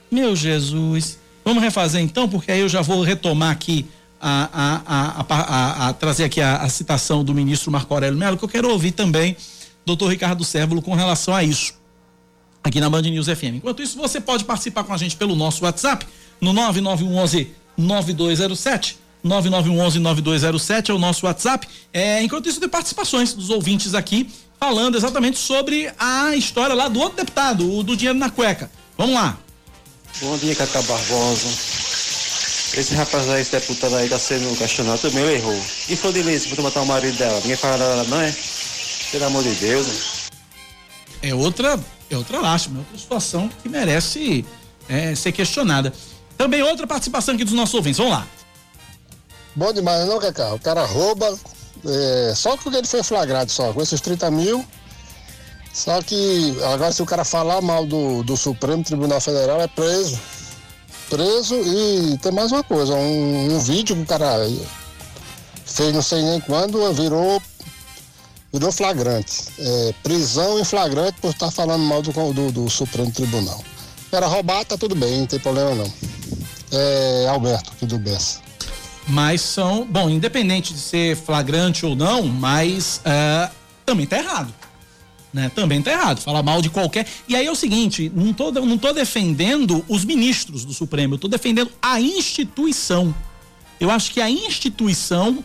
Meu Jesus. Vamos refazer então, porque aí eu já vou retomar aqui a, a, a, a trazer aqui a, citação do ministro Marco Aurélio Melo, que eu quero ouvir também doutor Ricardo Sérvulo com relação a isso, aqui na Band News FM. Enquanto isso, você pode participar com a gente pelo nosso WhatsApp, no 9911 9207. 9911 9207 é o nosso WhatsApp. É, enquanto isso, tem participações dos ouvintes aqui falando exatamente sobre a história lá do outro deputado, o do dinheiro na cueca. Vamos lá. Bom dia, Cacá Barbosa. Esse rapaz aí, esse deputado aí, tá sendo questionado, também ele errou. E foi de Lícia pra matar o marido dela? Ninguém fala nada, não é? Pelo amor de Deus, né? É outra É outra lástima, é outra situação que merece é, ser questionada. Também outra participação aqui dos nossos ouvintes. Vamos lá. Bom demais, não, Cacá? O cara rouba, é, só porque ele foi flagrado só, com esses 30 mil. Só que agora se o cara falar mal do, do Supremo Tribunal Federal é preso. Preso e tem mais uma coisa, um, um vídeo que o cara fez não sei nem quando, virou, virou flagrante. É, prisão em flagrante por estar falando mal do, do, do Supremo Tribunal. Era roubar, tá tudo bem, não tem problema não. É Alberto, aqui do. Mas são, bom, independente de ser flagrante ou não, mas uh, também tá errado. Né? Também tá errado. Falar mal de qualquer. E aí é o seguinte: não tô, não tô defendendo os ministros do Supremo, eu tô defendendo a instituição. Eu acho que a instituição,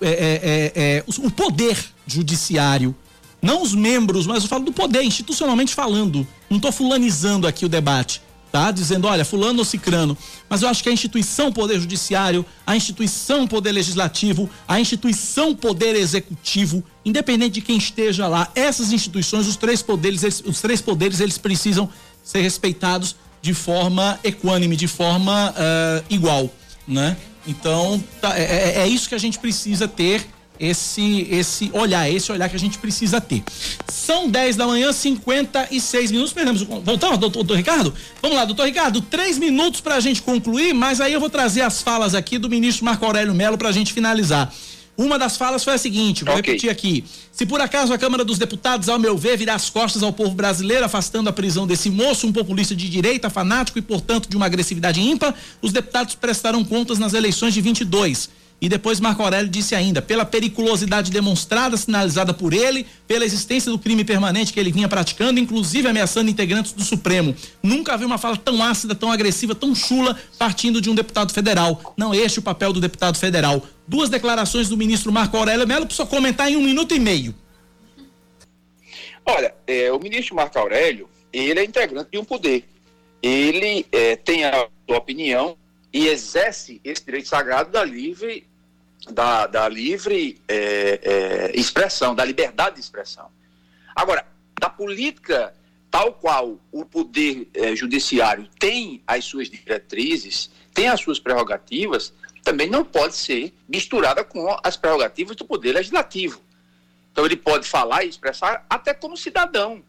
é, é, é, é o poder judiciário, não os membros, mas eu falo do poder, institucionalmente falando. Não tô fulanizando aqui o debate tá? Dizendo, olha, fulano ou cicrano. Mas eu acho que a instituição Poder Judiciário, a instituição Poder Legislativo, a instituição Poder Executivo, independente de quem esteja lá, essas instituições, os três poderes, eles, os três poderes, eles precisam ser respeitados de forma equânime, de forma uh, igual, né? Então, tá, é, é, é isso que a gente precisa ter esse esse olhar, esse olhar que a gente precisa ter. São 10 da manhã, 56 minutos. Perdemos o. Voltamos, doutor, doutor Ricardo? Vamos lá, doutor Ricardo, três minutos para a gente concluir, mas aí eu vou trazer as falas aqui do ministro Marco Aurélio Melo para a gente finalizar. Uma das falas foi a seguinte, vou okay. repetir aqui. Se por acaso a Câmara dos Deputados, ao meu ver, virar as costas ao povo brasileiro, afastando a prisão desse moço, um populista de direita, fanático e, portanto, de uma agressividade ímpar, os deputados prestarão contas nas eleições de 22. E depois Marco Aurélio disse ainda, pela periculosidade demonstrada, sinalizada por ele, pela existência do crime permanente que ele vinha praticando, inclusive ameaçando integrantes do Supremo. Nunca vi uma fala tão ácida, tão agressiva, tão chula, partindo de um deputado federal. Não este é o papel do deputado federal. Duas declarações do ministro Marco Aurélio Melo, precisa comentar em um minuto e meio. Olha, é, o ministro Marco Aurélio, ele é integrante de um poder. Ele é, tem a sua opinião, e exerce esse direito sagrado da livre, da, da livre é, é, expressão, da liberdade de expressão. Agora, da política tal qual o poder é, judiciário tem as suas diretrizes, tem as suas prerrogativas, também não pode ser misturada com as prerrogativas do poder legislativo. Então ele pode falar e expressar até como cidadão.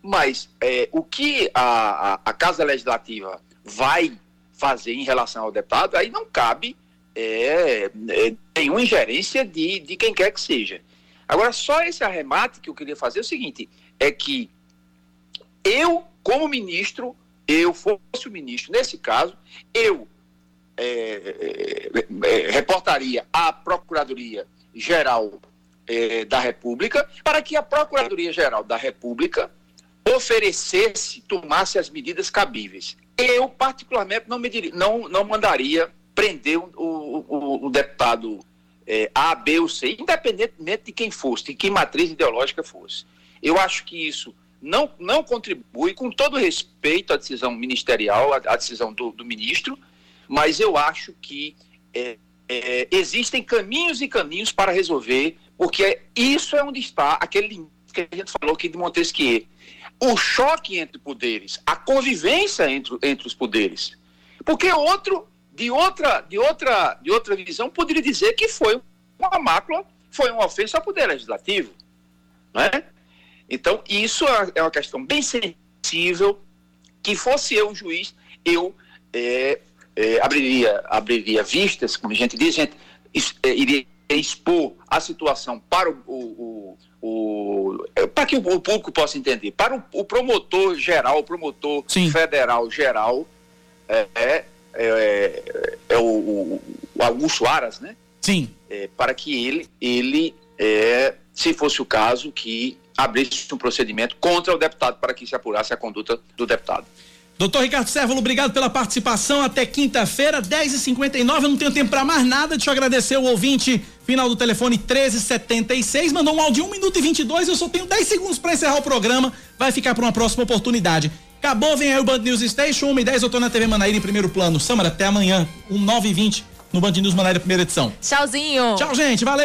Mas é, o que a, a, a Casa Legislativa vai fazer em relação ao deputado, aí não cabe é, é, nenhuma ingerência de, de quem quer que seja. Agora, só esse arremate que eu queria fazer é o seguinte: é que eu, como ministro, eu fosse o ministro, nesse caso, eu é, é, é reportaria à Procuradoria Geral é, da República para que a Procuradoria Geral da República oferecesse, tomasse as medidas cabíveis. Eu, particularmente, não, me diria, não, não mandaria prender o, o, o deputado é, A, B ou C, independentemente de quem fosse, de que matriz ideológica fosse. Eu acho que isso não, não contribui, com todo respeito à decisão ministerial, à, à decisão do, do, ministro, mas eu acho que é, é, existem caminhos e caminhos para resolver, porque isso é onde está aquele limite que a gente falou aqui de Montesquieu o choque entre poderes, a convivência entre, entre os poderes. Porque outro, de outra, de, outra, de outra visão, poderia dizer que foi uma mácula, foi uma ofensa ao poder legislativo. Né? Então, isso é uma questão bem sensível. Que fosse eu um juiz, eu é, é, abriria, abriria vistas, como a gente diz, a gente é, iria expor a situação para o, o, é, para que o, público possa entender, para o, o promotor geral, o promotor Sim. federal geral, é, é, é, é o, o, Augusto Aras, né? Sim. É, para que ele, ele é, se fosse o caso, que abrisse um procedimento contra o deputado para que se apurasse a conduta do deputado. Doutor Ricardo Sérvulo, obrigado pela participação. Até quinta-feira, 10h59. Eu não tenho tempo para mais nada. Deixa eu agradecer o ouvinte, final do telefone 1376. Mandou um áudio 1 minuto e 22. Eu só tenho 10 segundos para encerrar o programa. Vai ficar para uma próxima oportunidade. Acabou, vem aí o Band News Station. 1 e 10 eu tô na TV Manaíra em primeiro plano. Samara, até amanhã, um 9 e 20 no Band News Manaíra, primeira edição. Tchauzinho. Tchau, gente. Valeu.